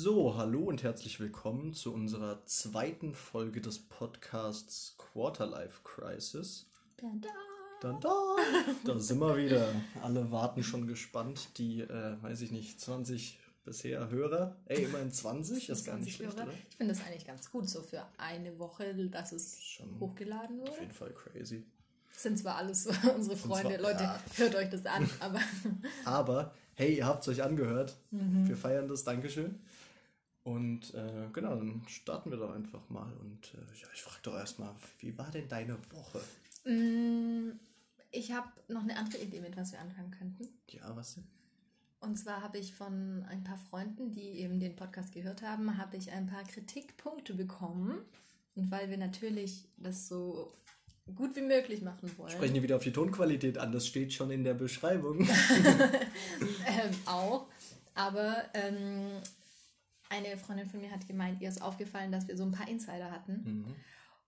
So, hallo und herzlich willkommen zu unserer zweiten Folge des Podcasts Quarterlife Crisis. Da, da. Da, da, da sind wir wieder. Alle warten schon gespannt. Die, äh, weiß ich nicht, 20 bisher Hörer. Ey, immerhin 20, ist gar nicht 20 schlecht, Hörer. oder? Ich finde das eigentlich ganz gut, so für eine Woche, dass es Schon hochgeladen Auf wurde. jeden Fall crazy. Das sind zwar alles so unsere Freunde, zwar- Leute, ja. hört euch das an, aber Aber, hey, ihr habt es euch angehört. Mhm. Wir feiern das, Dankeschön. Und äh, genau, dann starten wir doch einfach mal. Und äh, ja, ich frage doch erstmal, wie war denn deine Woche? mm, ich habe noch eine andere Idee, mit was wir anfangen könnten. Ja, was denn? Und zwar habe ich von ein paar Freunden, die eben den Podcast gehört haben, habe ich ein paar Kritikpunkte bekommen. Und weil wir natürlich das so gut wie möglich machen wollen. Sprechen die wieder auf die Tonqualität an, das steht schon in der Beschreibung. ähm, auch. Aber ähm, eine Freundin von mir hat gemeint, ihr ist aufgefallen, dass wir so ein paar Insider hatten. mhm.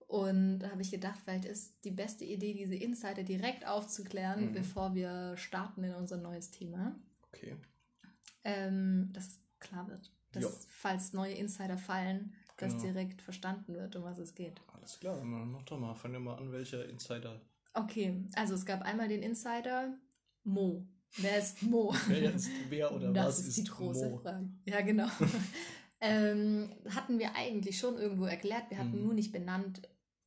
Und da habe ich gedacht, vielleicht ist die beste Idee, diese Insider direkt aufzuklären, Mhm. bevor wir starten in unser neues Thema. Okay. Ähm, dass es klar wird. Dass, Ja. falls neue Insider fallen, dass Genau. direkt verstanden wird, um was es geht. Alles klar, dann mach doch mal, fang doch mal an, welcher Insider. Okay, also es gab einmal den Insider Mo. Wer ist Mo? Wer jetzt wer oder das was ist ist, die große Mo? Frage. Ja, genau. ähm, hatten wir eigentlich schon irgendwo erklärt. Wir hatten Mhm. nur nicht benannt,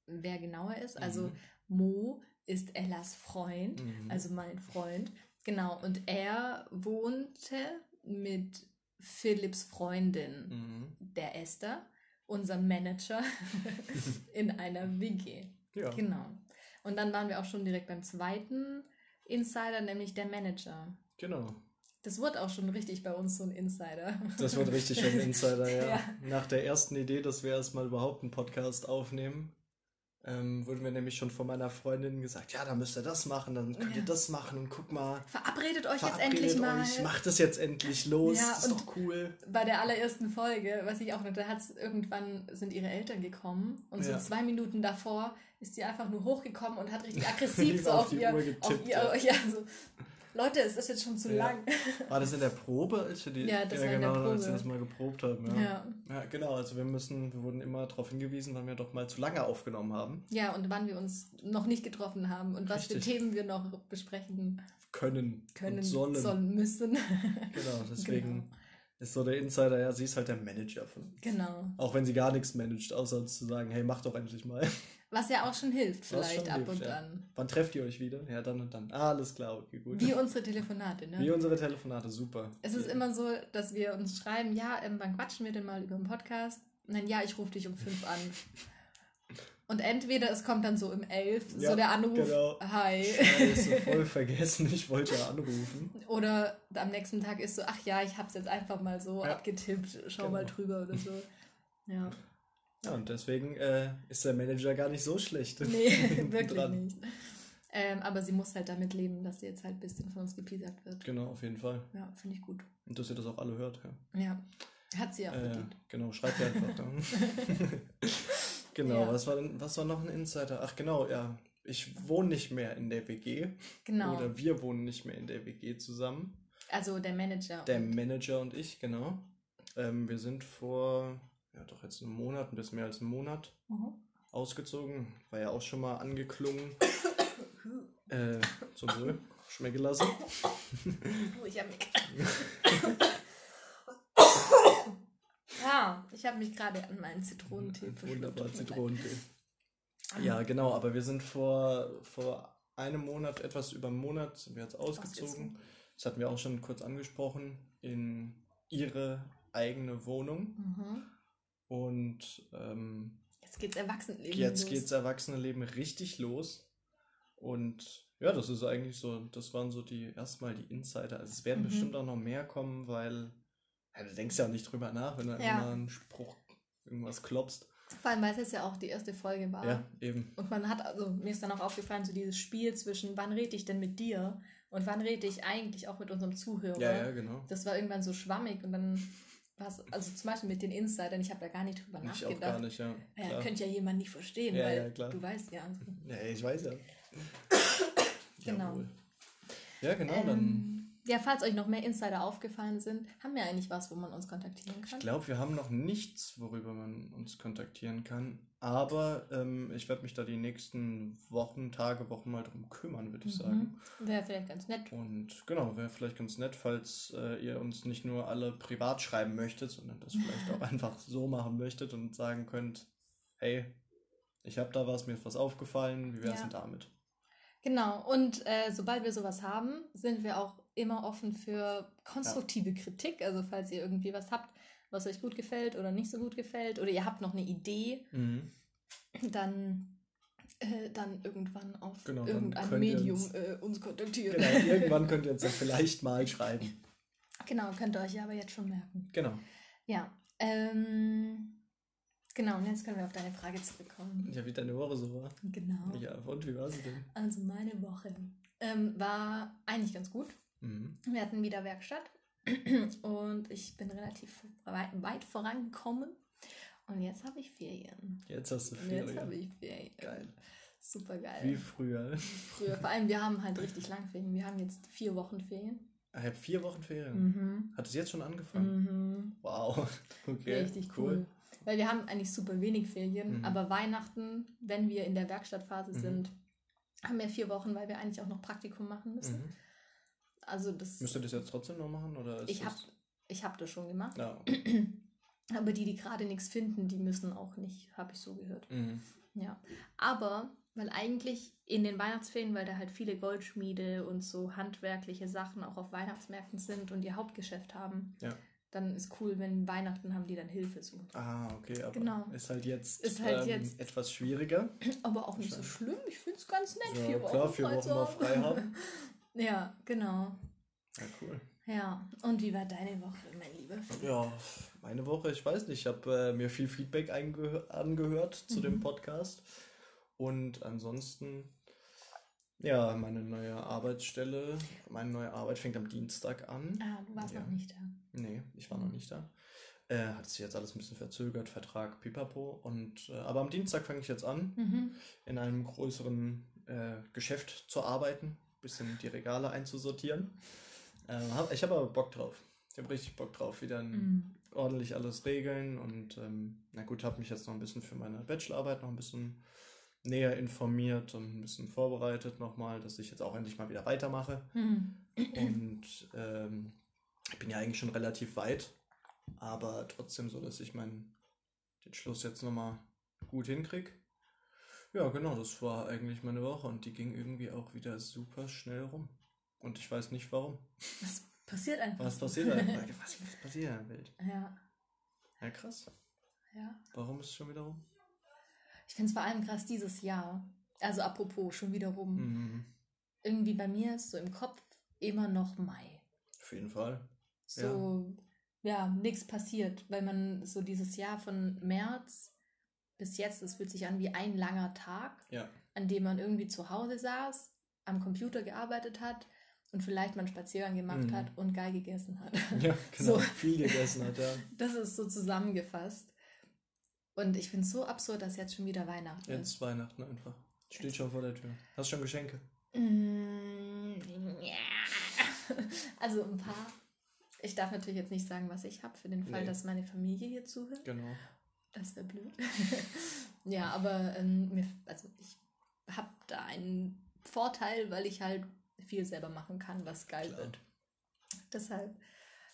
wer genauer ist. Also Mhm. Mo ist Ellas Freund, Mhm. also mein Freund. Genau. Und er wohnte mit Philipps Freundin, Mhm. der Esther, unser Manager, in einer WG. Ja, Genau. Und dann waren wir auch schon direkt beim zweiten Insider, nämlich der Manager. genau. Das wurde auch schon richtig bei uns so ein Insider. Das wird richtig schon ein Insider, ja. Ja. Nach der ersten Idee, dass wir erstmal überhaupt einen Podcast aufnehmen, ähm, wurden wir nämlich schon von meiner Freundin gesagt, ja, dann müsst ihr das machen, dann könnt ihr Ja. das machen und guck mal, Verabredet euch jetzt verabredet endlich mal. euch, macht das jetzt endlich los, Ja, das ist und- doch cool. Bei der allerersten Folge, was ich auch noch, da hat's irgendwann sind ihre Eltern gekommen und Ja. so zwei Minuten davor ist sie einfach nur hochgekommen und hat richtig aggressiv so auf auf, ihr, Uhr auf getippt, ihr, ja. so, Leute, es ist jetzt schon zu Ja. lang. War das in der Probe, als wir die, Ja, das war in der genau, als wir Probe. das mal geprobt haben, ja. Ja. Ja, genau, also wir müssen, wir wurden immer darauf hingewiesen, weil wir doch mal zu lange aufgenommen haben. ja, und wann wir uns noch nicht getroffen haben und was für. Themen wir noch besprechen Können, können, und sollen. sollen müssen. Genau, deswegen Genau. Ist so der Insider, ja, sie ist halt der Manager von uns. genau. Auch wenn sie gar nichts managt, außer zu sagen, hey, mach doch endlich mal. Was ja auch schon hilft, vielleicht schon ab hilft, und ja. an. Wann trefft ihr euch wieder? Ja, dann und dann. Ah, alles klar, okay, gut. Wie unsere Telefonate, ne? Wie unsere Telefonate, super. Es ist Ja. immer so, dass wir uns schreiben, ja, ähm, wann quatschen wir denn mal über den Podcast? Und dann, ja, ich rufe dich um fünf an. Und entweder es kommt dann so um elf, Ja, so der Anruf, genau. hi. Scheiße, voll vergessen, ich wollte ja anrufen. Oder am nächsten Tag ist so, ach ja, ich hab's jetzt einfach mal so Ja. abgetippt, schau Genau. mal drüber oder so. Ja, Ja, und deswegen äh, ist der Manager gar nicht so schlecht. nee, wirklich nicht. Ähm, aber sie muss halt damit leben, dass sie jetzt halt ein bisschen von uns gepiesackt wird. Genau, auf jeden Fall. Ja, finde ich gut. Und dass ihr das auch alle hört, ja. Ja, hat sie ja Äh, verdient. genau, schreibt ihr einfach dann. Genau, Ja. was, war denn, was war noch ein Insider? Ach genau, ja. Ich wohne nicht mehr in der WG. Genau. Oder wir wohnen nicht mehr in der WG zusammen. Also der Manager. Der und- Manager und ich, genau. Ähm, wir sind vor, ja doch jetzt einen Monat, ein bisschen mehr als einen Monat Mhm. ausgezogen. War ja auch schon mal angeklungen. äh, zum Wohl. Schmecken lassen. Ich habe. ja, ich habe mich gerade an meinen Zitronentee. Wunderbar. Zitronentee. Ja, genau, aber wir sind vor, vor einem Monat, etwas über einen Monat, sind wir jetzt ausgezogen. Ausgezogen. Das hatten wir auch schon kurz angesprochen, in ihre eigene Wohnung. Mhm. Und ähm, Jetzt geht's Erwachsenenleben jetzt los. geht's Erwachsenenleben richtig los. Und ja, das ist eigentlich so, das waren so die erstmal die Insider. Also es werden Mhm. bestimmt auch noch mehr kommen, weil ja, du denkst ja auch nicht drüber nach, wenn du Ja. immer einen Spruch irgendwas klopfst. Vor allem, weil es jetzt ja auch die erste Folge war. Ja, eben. Und man hat, also mir ist dann auch aufgefallen, so dieses Spiel zwischen, wann rede ich denn mit dir und wann rede ich eigentlich auch mit unserem Zuhörer. Ja, ja, genau. Das war irgendwann so schwammig und dann war es, also zum Beispiel mit den Insidern, ich habe da gar nicht drüber Ich nachgedacht. auch gar nicht, ja. Ja, Klar. könnte ja jemand nicht verstehen, Ja, weil ja, klar. du weißt ja. Ja, ich weiß ja. Genau. Jawohl. Ja, genau, dann Ähm, ja, falls euch noch mehr Insider aufgefallen sind, haben wir eigentlich was, wo man uns kontaktieren kann? Ich glaube, wir haben noch nichts, worüber man uns kontaktieren kann. Aber ähm, ich werde mich da die nächsten Wochen, Tage, Wochen mal drum kümmern, würde ich sagen. Mhm. Wäre vielleicht ganz nett. Und genau, wäre vielleicht ganz nett, falls äh, ihr uns nicht nur alle privat schreiben möchtet, sondern das vielleicht auch einfach so machen möchtet und sagen könnt, hey, ich habe da was, mir ist was aufgefallen, wie wäre es Ja. denn damit? Genau, und äh, sobald wir sowas haben, sind wir auch immer offen für konstruktive Kritik. Also falls ihr irgendwie was habt, was euch gut gefällt oder nicht so gut gefällt, oder ihr habt noch eine Idee, Mhm. dann, äh, dann irgendwann auf Genau, irgendein Medium uns- äh, uns kontaktieren. Genau, irgendwann könnt ihr uns dann vielleicht mal schreiben. Genau, könnt ihr euch aber jetzt schon merken. Genau. Ja, ähm, genau, und jetzt können wir auf deine Frage zurückkommen. Ja, wie deine Woche so war. Genau. Ja, und wie war sie denn? Also meine Woche ähm, war eigentlich ganz gut. Mhm. Wir hatten wieder Werkstatt und ich bin relativ weit, weit vorangekommen. Und jetzt habe ich Ferien. Jetzt hast du Und Jetzt habe Ferien. ich Ferien. Geil. Super geil. Wie früher. Früher. Vor allem, wir haben halt richtig lang Ferien. Wir haben jetzt vier Wochen Ferien. Ich habe vier Wochen Ferien. Mhm. Hat es jetzt schon angefangen? Mhm. Wow. Okay. Richtig cool. Weil wir haben eigentlich super wenig Ferien, Mhm. aber Weihnachten, wenn wir in der Werkstattphase Mhm. sind, haben wir vier Wochen, weil wir eigentlich auch noch Praktikum machen müssen. Also das. Müsst ihr das jetzt trotzdem noch machen? Oder ich habe das... ich hab das schon gemacht. Ja. Aber die, die gerade nichts finden, die müssen auch nicht, habe ich so gehört. Mhm. Ja. Aber, weil eigentlich in den Weihnachtsferien, weil da halt viele Goldschmiede und so handwerkliche Sachen auch auf Weihnachtsmärkten sind und ihr Hauptgeschäft haben, Ja. dann ist cool, wenn Weihnachten haben die dann Hilfe so. Ah, okay, aber Genau. ist halt jetzt, Ist halt ähm, jetzt- etwas schwieriger. Aber auch nicht so schlimm. Ich finde es ganz nett, Ja, vier Wochen, klar, vier Wochen mal frei haben. Ja, genau. Ja, cool. Ja, und wie war deine Woche, mein Lieber? Ja, meine Woche, ich weiß nicht, ich habe äh, mir viel Feedback angehört zu dem Mhm. Podcast. Und ansonsten, ja, meine neue Arbeitsstelle, meine neue Arbeit fängt am Dienstag an. Ah, du warst Ja. noch nicht da. Nee, ich war noch nicht da. Äh, hat sich jetzt alles ein bisschen verzögert, Vertrag, pipapo. Und, äh, aber am Dienstag fange ich jetzt an, Mhm. in einem größeren äh, Geschäft zu arbeiten, bisschen die Regale einzusortieren. Ähm, hab, ich habe aber Bock drauf. Ich habe richtig Bock drauf, wieder Mhm. ordentlich alles regeln und ähm, na gut, habe mich jetzt noch ein bisschen für meine Bachelorarbeit noch ein bisschen näher informiert und ein bisschen vorbereitet nochmal, dass ich jetzt auch endlich mal wieder weitermache. Mhm. Und ähm, ich bin ja eigentlich schon relativ weit, aber trotzdem so, dass ich meinen den Schluss jetzt nochmal gut hinkriege. Ja, genau, das war eigentlich meine Woche und die ging irgendwie auch wieder super schnell rum. Und ich weiß nicht warum. Das passiert einfach. Was passiert da? Was, was passiert in der Welt? Ja, Ja, krass. ja. Warum ist es schon wieder rum? Ich finde es vor allem krass dieses Jahr. Also apropos, schon wieder rum. Mhm. Irgendwie bei mir ist so im Kopf immer noch Mai. Auf jeden Fall. So, ja, nichts passiert, weil man so dieses Jahr von März bis jetzt, das fühlt sich an wie ein langer Tag, Ja. an dem man irgendwie zu Hause saß, am Computer gearbeitet hat und vielleicht mal einen Spaziergang gemacht Mhm. hat und geil gegessen hat. Ja, genau. So. Viel gegessen hat, ja. Das ist so zusammengefasst. Und ich finde es so absurd, dass jetzt schon wieder Weihnachten ist. Jetzt Weihnachten einfach. Steht schon vor der Tür. Hast schon Geschenke? Mm, ja. Also ein paar. Ich darf natürlich jetzt nicht sagen, was ich habe, für den Fall, Nee. dass meine Familie hier zuhört. Genau. Das wäre blöd. ja, aber ähm, mir, also ich habe da einen Vorteil, weil ich halt viel selber machen kann, was geil Klar. wird. Deshalb,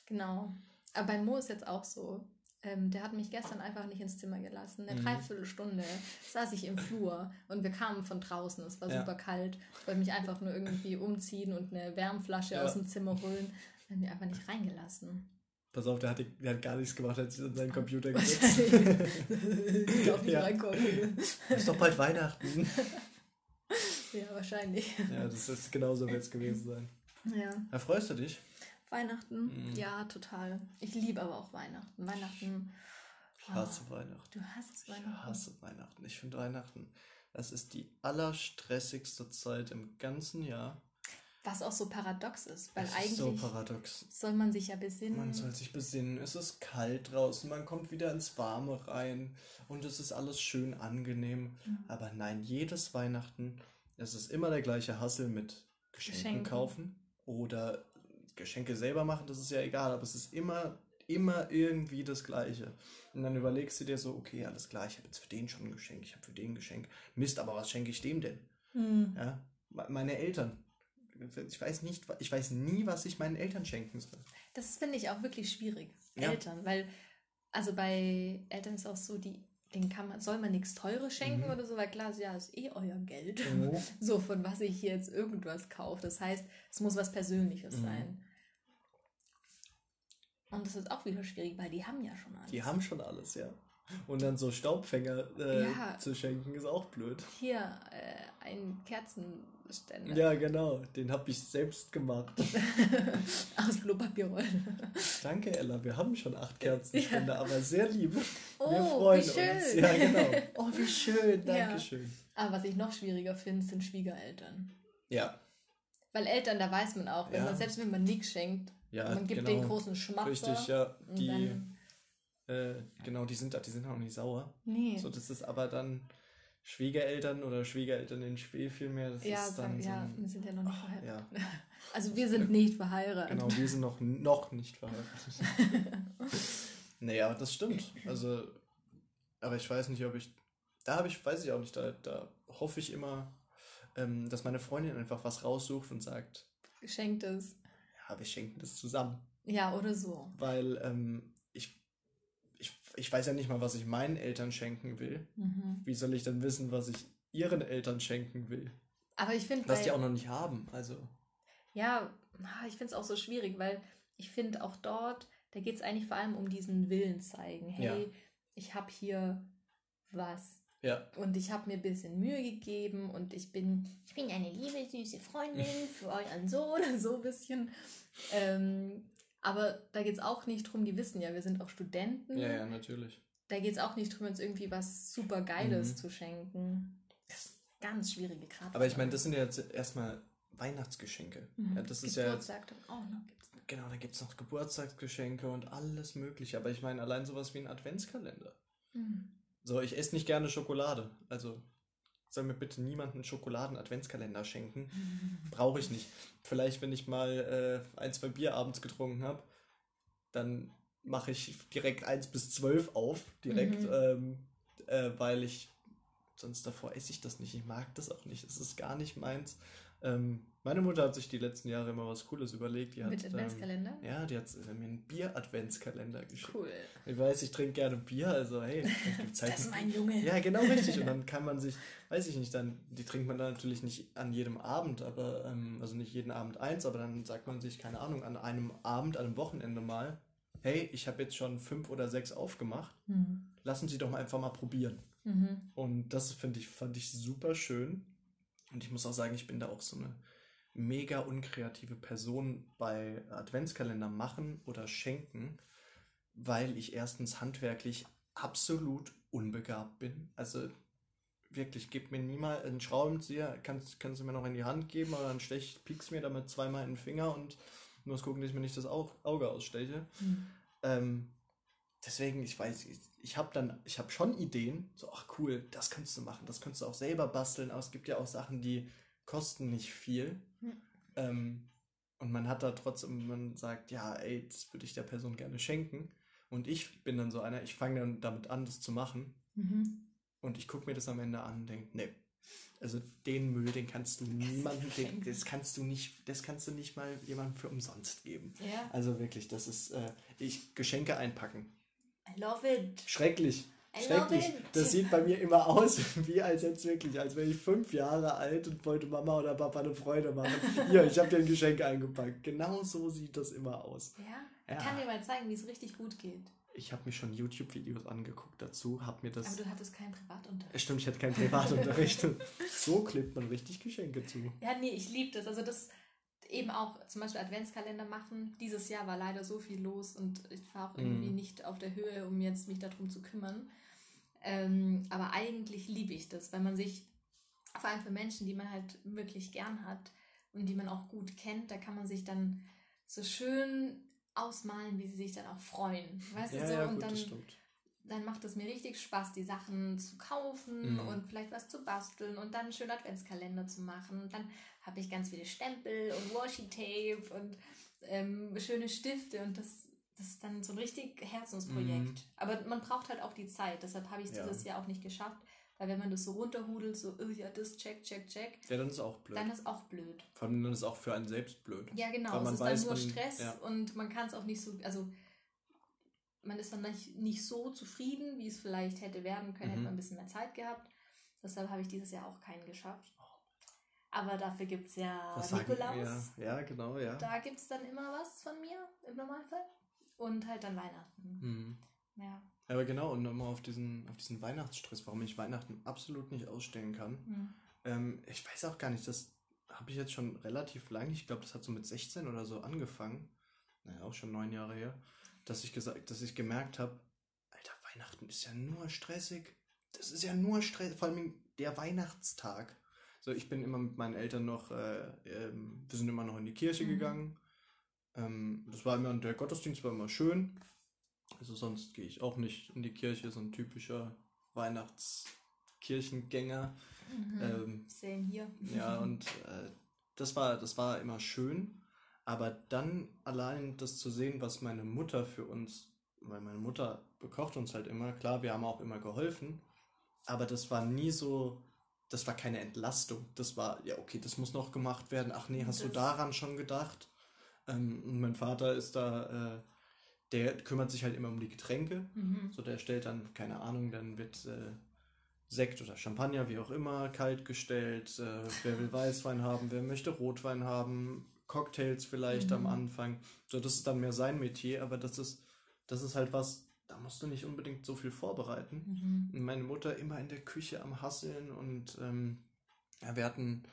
genau. Aber bei Mo ist jetzt auch so. Ähm, der hat mich gestern einfach nicht ins Zimmer gelassen. Eine Mhm. Dreiviertelstunde saß ich im Flur und wir kamen von draußen. Es war Ja. super kalt. Ich wollte mich einfach nur irgendwie umziehen und eine Wärmflasche Ja. aus dem Zimmer holen. Hat mich einfach nicht reingelassen. Pass auf, der hat, der hat gar nichts gemacht, hat sich an seinen Computer gesetzt. ich darf nicht Ja. reinkommen. ist doch bald Weihnachten. Ja, wahrscheinlich. Ja, das ist genauso wird es gewesen sein. Ja. Ja, freust du dich? Weihnachten? Mhm. Ja, total. Ich liebe aber auch Weihnachten. Weihnachten. Ich hasse Weihnachten. Du hasst Ich Weihnachten. hasse Weihnachten. Ich finde Weihnachten, das ist die allerstressigste Zeit im ganzen Jahr. Was auch so paradox ist, weil Das eigentlich so paradox. soll man sich ja besinnen. Man soll sich besinnen, es ist kalt draußen, man kommt wieder ins Warme rein und es ist alles schön angenehm. Mhm. Aber nein, jedes Weihnachten, es ist immer der gleiche Hassel mit Geschenken Geschenken. kaufen oder Geschenke selber machen, das ist ja egal, aber es ist immer, immer irgendwie das Gleiche. Und dann überlegst du dir so, okay, alles klar, ich habe jetzt für den schon ein Geschenk, ich habe für den ein Geschenk. Mist, aber was schenke ich dem denn? Hm. Ja, me- meine Eltern. Ich weiß nicht, ich weiß nie, was ich meinen Eltern schenken soll. Das finde ich auch wirklich schwierig. Ja. Eltern, weil, also bei Eltern ist auch so, die, denen kann man, soll man nichts Teures schenken Mhm. oder so, weil klar, ja, ist eh euer Geld. Mhm. So, von was ich hier jetzt irgendwas kaufe. Das heißt, es muss was Persönliches Mhm. sein. Und das ist auch wieder schwierig, weil die haben ja schon alles. Die haben schon alles, ja. Und dann so Staubfänger äh, Ja. zu schenken, ist auch blöd. Hier, äh, ein Kerzenständer Ja, genau. Den habe ich selbst gemacht. aus Klopapierrollen. Danke, Ella. Wir haben schon acht Kerzenständer, aber sehr lieb. Oh, Wir freuen wie schön. uns. Ja, genau. Oh, wie schön. Ja. Dankeschön. Aber was ich noch schwieriger finde, sind Schwiegereltern. Ja. Weil Eltern, da weiß man auch, wenn Ja. man, selbst wenn man nichts schenkt, Ja, man gibt genau. den großen Schmatzer. Richtig, ja. Die, äh, genau, die sind, die sind auch nicht sauer. nee. So, das ist aber dann Schwiegereltern oder Schwiegereltern in Spee vielmehr. Das ja, ist dann sag, so ja, ein, wir sind ja noch nicht verheiratet. ja, Also wir sind nicht verheiratet. genau, wir sind noch, noch nicht verheiratet. aber das stimmt. Also, aber ich weiß nicht, ob ich, da habe ich, weiß ich auch nicht, da, da hoffe ich immer, ähm, dass meine Freundin einfach was raussucht und sagt, Geschenktes. ja, wir schenken das zusammen. Ja, oder so. Weil ähm, ich, weiß ja nicht mal, was ich meinen Eltern schenken will. Mhm. Wie soll ich dann wissen, was ich ihren Eltern schenken will? Aber ich finde, Was die auch noch nicht haben. Also, ja, ah, ich finde es auch so schwierig, weil ich finde auch dort, da geht es eigentlich vor allem um diesen Willen zeigen. Hey, Ja. ich habe hier was. ja. Und ich habe mir ein bisschen Mühe gegeben und ich bin, ich bin eine liebe, süße Freundin für euren Sohn, so ein bisschen. Ähm, aber da geht es auch nicht drum, die wissen ja, wir sind auch Studenten. Ja, ja, natürlich. Da geht es auch nicht drum, uns irgendwie was super Geiles Mhm. zu schenken. Das ist ganz schwierige Grad. Aber ich meine, das sind ja jetzt erstmal Weihnachtsgeschenke. Mhm. Ja, das ist ja jetzt, Geburtstag dann auch noch gibt's noch. genau, da gibt es noch Geburtstagsgeschenke und alles Mögliche. Aber ich meine, allein sowas wie ein Adventskalender. Mhm. So, ich esse nicht gerne Schokolade. Also soll mir bitte niemand einen Schokoladen-Adventskalender schenken. Brauche ich nicht. Vielleicht, wenn ich mal äh, ein, zwei Bier abends getrunken habe, dann mache ich direkt 1 bis 12 auf, direkt, Mhm. ähm, äh, weil ich sonst davor esse ich das nicht. Ich mag das auch nicht. Es ist gar nicht meins. Ähm, meine Mutter hat sich die letzten Jahre immer was Cooles überlegt. Die Mit hat, Adventskalender? Ähm, ja, die hat äh, mir einen Bier-Adventskalender geschickt. Cool. Ich weiß, ich trinke gerne Bier, also hey, gibt's halt Das ist mein Junge. ja, genau richtig. Und dann kann man sich, weiß ich nicht, dann, die trinkt man dann natürlich nicht an jedem Abend, aber, ähm, also nicht jeden Abend eins, aber dann sagt man sich, keine Ahnung, an einem Abend, an einem Wochenende mal, hey, ich habe jetzt schon fünf oder sechs aufgemacht, Mhm. lassen Sie doch mal einfach mal probieren. Mhm. Und das finde ich, fand ich super schön. Und ich muss auch sagen, ich bin da auch so eine mega unkreative Person bei Adventskalender machen oder schenken, weil ich erstens handwerklich absolut unbegabt bin. Also wirklich, gib mir niemals einen Schraubenzieher, kannst, kannst du mir noch in die Hand geben, aber dann stech, piekst mir damit zweimal in den Finger und muss gucken, dass ich mir nicht das Au- Auge aussteche. Mhm. Ähm, deswegen, ich weiß, ich, ich habe dann, ich habe schon Ideen, so, ach cool, das kannst du machen, das kannst du auch selber basteln, aber es gibt ja auch Sachen, die kosten nicht viel. Hm. Ähm, und man hat da trotzdem, man sagt, ja, ey, das würde ich der Person gerne schenken. Und ich bin dann so einer, ich fange dann damit an, das zu machen. Mhm. Und ich gucke mir das am Ende an und denke, nee, also den Müll, den kannst du niemandem, den, das kannst du nicht, das kannst du nicht mal jemandem für umsonst geben. Ja. Also wirklich, das ist, äh, ich Geschenke einpacken. I love it. Schrecklich. I Schrecklich. Das sieht bei mir immer aus, wie als jetzt wirklich, als wäre ich fünf Jahre alt und wollte Mama oder Papa eine Freude machen. Hier, ich habe dir ein Geschenk eingepackt. Genau so sieht das immer aus. Ja. Ja. Ich kann dir mal zeigen, wie es richtig gut geht. Ich habe mir schon YouTube-Videos angeguckt dazu, habe mir das. Aber du hattest keinen Privatunterricht. Stimmt, ich hatte keinen Privatunterricht. so klebt man richtig Geschenke zu. Ja, nee, ich liebe das. Also das eben auch zum Beispiel Adventskalender machen. Dieses Jahr war leider so viel los und ich war auch irgendwie Mhm. nicht auf der Höhe, um jetzt mich darum zu kümmern. Ähm, aber eigentlich liebe ich das, weil man sich, vor allem für Menschen, die man halt wirklich gern hat und die man auch gut kennt, da kann man sich dann so schön ausmalen, wie sie sich dann auch freuen. Weißt Ja, du so? ja, und gut, dann, das stimmt. Dann macht es mir richtig Spaß, die Sachen zu kaufen Mhm. und vielleicht was zu basteln und dann einen schönen Adventskalender zu machen. Und dann habe ich ganz viele Stempel und Washi-Tape und ähm, schöne Stifte und das, das ist dann so ein richtig Herzensprojekt. Mhm. Aber man braucht halt auch die Zeit, deshalb habe ich es Ja. dieses Jahr auch nicht geschafft, weil wenn man das so runterhudelt, so, oh ja, das, check, check, check, Ja, dann ist auch blöd. dann ist auch blöd. Vor allem dann ist auch für einen selbst blöd. Ja, genau. Weil Es ist weiß, dann nur Stress ja. und man kann es auch nicht so, also man ist dann nicht, nicht so zufrieden, wie es vielleicht hätte werden können, hätte Mhm. man ein bisschen mehr Zeit gehabt. Deshalb habe ich dieses Jahr auch keinen geschafft. Aber dafür gibt es ja Was sagen- Nikolaus. Ja, ja, genau, ja. Da gibt es dann immer was von mir im Normalfall. Und halt dann Weihnachten. Mhm. Ja. Aber genau, und nochmal auf diesen, auf diesen Weihnachtsstress, warum ich Weihnachten absolut nicht ausstehen kann. Hm. Ähm, ich weiß auch gar nicht, das habe ich jetzt schon relativ lange, ich glaube, das hat so mit 16 oder so angefangen, naja, auch schon neun Jahre her, dass ich gesagt, dass ich gemerkt habe, Alter, Weihnachten ist ja nur stressig. Das ist ja nur Stress, vor allem der Weihnachtstag. So, ich bin immer mit meinen Eltern noch, äh, ähm, wir sind immer noch in die Kirche Mhm. gegangen. Ähm, das war immer, der Gottesdienst war immer schön. Also sonst gehe ich auch nicht in die Kirche, so ein typischer Weihnachtskirchengänger. Mhm. Ähm, Same hier. ja, und äh, das war, das war immer schön. Aber dann allein das zu sehen, was meine Mutter für uns, weil meine Mutter bekocht uns halt immer, klar, wir haben auch immer geholfen, aber das war nie so, das war keine Entlastung. Das war, ja, okay, das muss noch gemacht werden. Ach nee, hast du Das- daran schon gedacht? Ähm, und mein Vater ist da, äh, der kümmert sich halt immer um die Getränke. Mhm. So, der stellt dann, keine Ahnung, dann wird äh, Sekt oder Champagner, wie auch immer, kalt gestellt. Äh, wer will Weißwein haben, wer möchte Rotwein haben, Cocktails vielleicht am Mhm. Anfang. So, das ist dann mehr sein Metier, aber das ist, das ist halt was, da musst du nicht unbedingt so viel vorbereiten. Mhm. Meine Mutter immer in der Küche am Hasseln und ähm, ja, wir hatten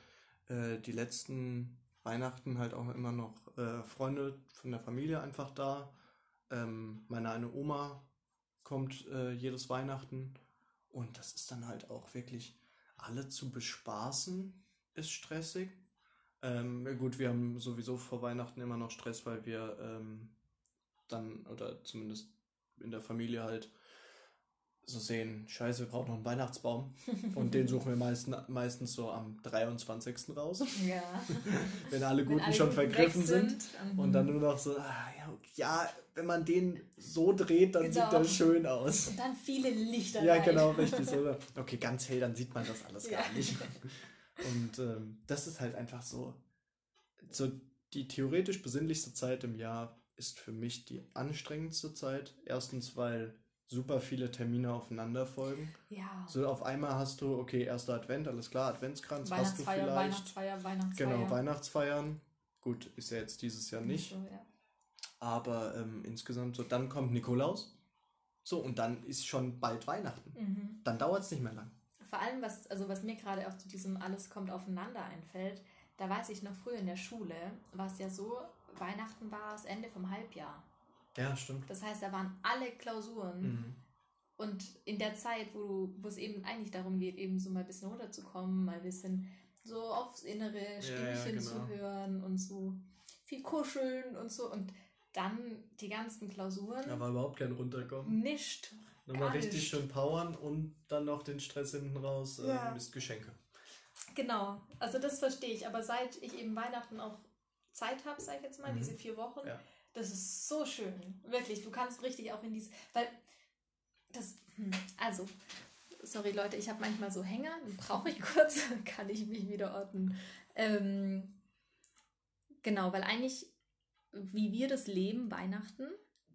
äh, die letzten Weihnachten halt auch immer noch äh, Freunde von der Familie einfach da. Ähm, meine eine Oma kommt äh, jedes Weihnachten und das ist dann halt auch wirklich alle zu bespaßen, ist stressig. Ähm, ja gut, wir haben sowieso vor Weihnachten immer noch Stress, weil wir ähm, dann, oder zumindest in der Familie halt, so sehen, scheiße, wir brauchen noch einen Weihnachtsbaum. Und den suchen wir meisten, meistens so am 23. raus, Ja. wenn alle Wenn Guten alle schon vergriffen sind. Mhm. Und dann nur noch so, ah, ja, ja, wenn man den so dreht, dann Genau. sieht das schön aus. Und dann viele Lichter Ja, rein. genau, richtig. So. Okay, ganz hell, dann sieht man das alles Ja. gar nicht. Und ähm, das ist halt einfach so, so die theoretisch besinnlichste Zeit im Jahr ist für mich die anstrengendste Zeit. Erstens, weil super viele Termine aufeinander folgen. Ja. So auf einmal hast du, okay, erster Advent, alles klar, Adventskranz hast du vielleicht. Weihnachtsfeier, Weihnachtsfeier. Genau, Weihnachtsfeiern. Gut, ist ja jetzt dieses Jahr nicht. So, ja. Aber ähm, insgesamt so, dann kommt Nikolaus. So, und dann ist schon bald Weihnachten. Mhm. Dann dauert es nicht mehr lang. Vor allem, was, also was mir gerade auch zu diesem alles kommt aufeinander einfällt, da weiß ich noch früher in der Schule, war es ja so, Weihnachten war das Ende vom Halbjahr. Ja, stimmt. Das heißt, da waren alle Klausuren Mhm. und in der Zeit, wo, du, wo es eben eigentlich darum geht, eben so mal ein bisschen runterzukommen, mal ein bisschen so aufs innere Stimmchen genau. zu hören und so viel kuscheln und so und dann die ganzen Klausuren Aber überhaupt kein Runterkommen. nischt. Nochmal richtig nicht. schön powern und dann noch den Stress hinten raus. Äh, Ja. Ist Geschenke. Genau, also das verstehe ich. Aber seit ich eben Weihnachten auch Zeit habe, sage ich jetzt mal, Mhm. diese vier Wochen, Ja. das ist so schön. Wirklich, du kannst richtig auch in dieses, weil das, hm, also, sorry Leute, ich habe manchmal so Hänger, brauche ich kurz, kann ich mich wieder orten. Ähm, genau, weil eigentlich, wie wir das leben, Weihnachten,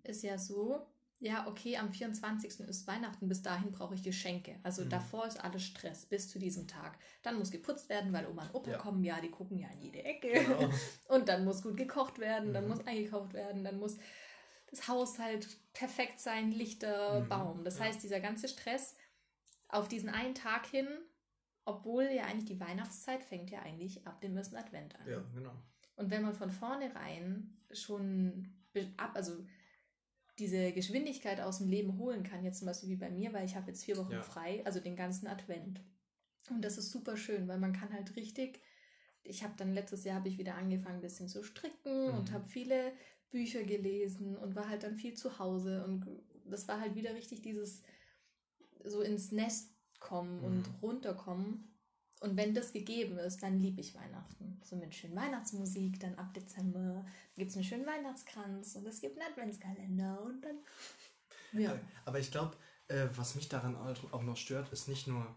ist ja so, ja, okay, am 24. ist Weihnachten, bis dahin brauche ich Geschenke. Also Mhm. davor ist alles Stress, bis zu diesem Tag. Dann muss geputzt werden, weil Oma und Opa Ja. kommen, ja, die gucken ja in jede Ecke. Genau. Und dann muss gut gekocht werden, dann Mhm. muss eingekauft werden, dann muss das Haus halt perfekt sein, Lichter, Mhm, Baum. Das ja. heißt, dieser ganze Stress auf diesen einen Tag hin, obwohl ja eigentlich die Weihnachtszeit fängt ja eigentlich ab dem ersten Advent an. ja, genau. Und wenn man von vornherein schon ab, also diese Geschwindigkeit aus dem Leben holen kann, jetzt zum Beispiel wie bei mir, weil ich habe jetzt vier Wochen Ja. frei, also den ganzen Advent. Und das ist super schön, weil man kann halt richtig, ich habe dann letztes Jahr habe ich wieder angefangen, ein bisschen zu stricken und Mhm. habe viele Bücher gelesen und war halt dann viel zu Hause und das war halt wieder richtig dieses so ins Nest kommen und Mhm. runterkommen. Und wenn das gegeben ist, dann liebe ich Weihnachten. So mit schönen Weihnachtsmusik, dann ab Dezember gibt es einen schönen Weihnachtskranz und es gibt einen Adventskalender und dann. Ja. Aber ich glaube, äh, was mich daran auch noch stört, ist nicht nur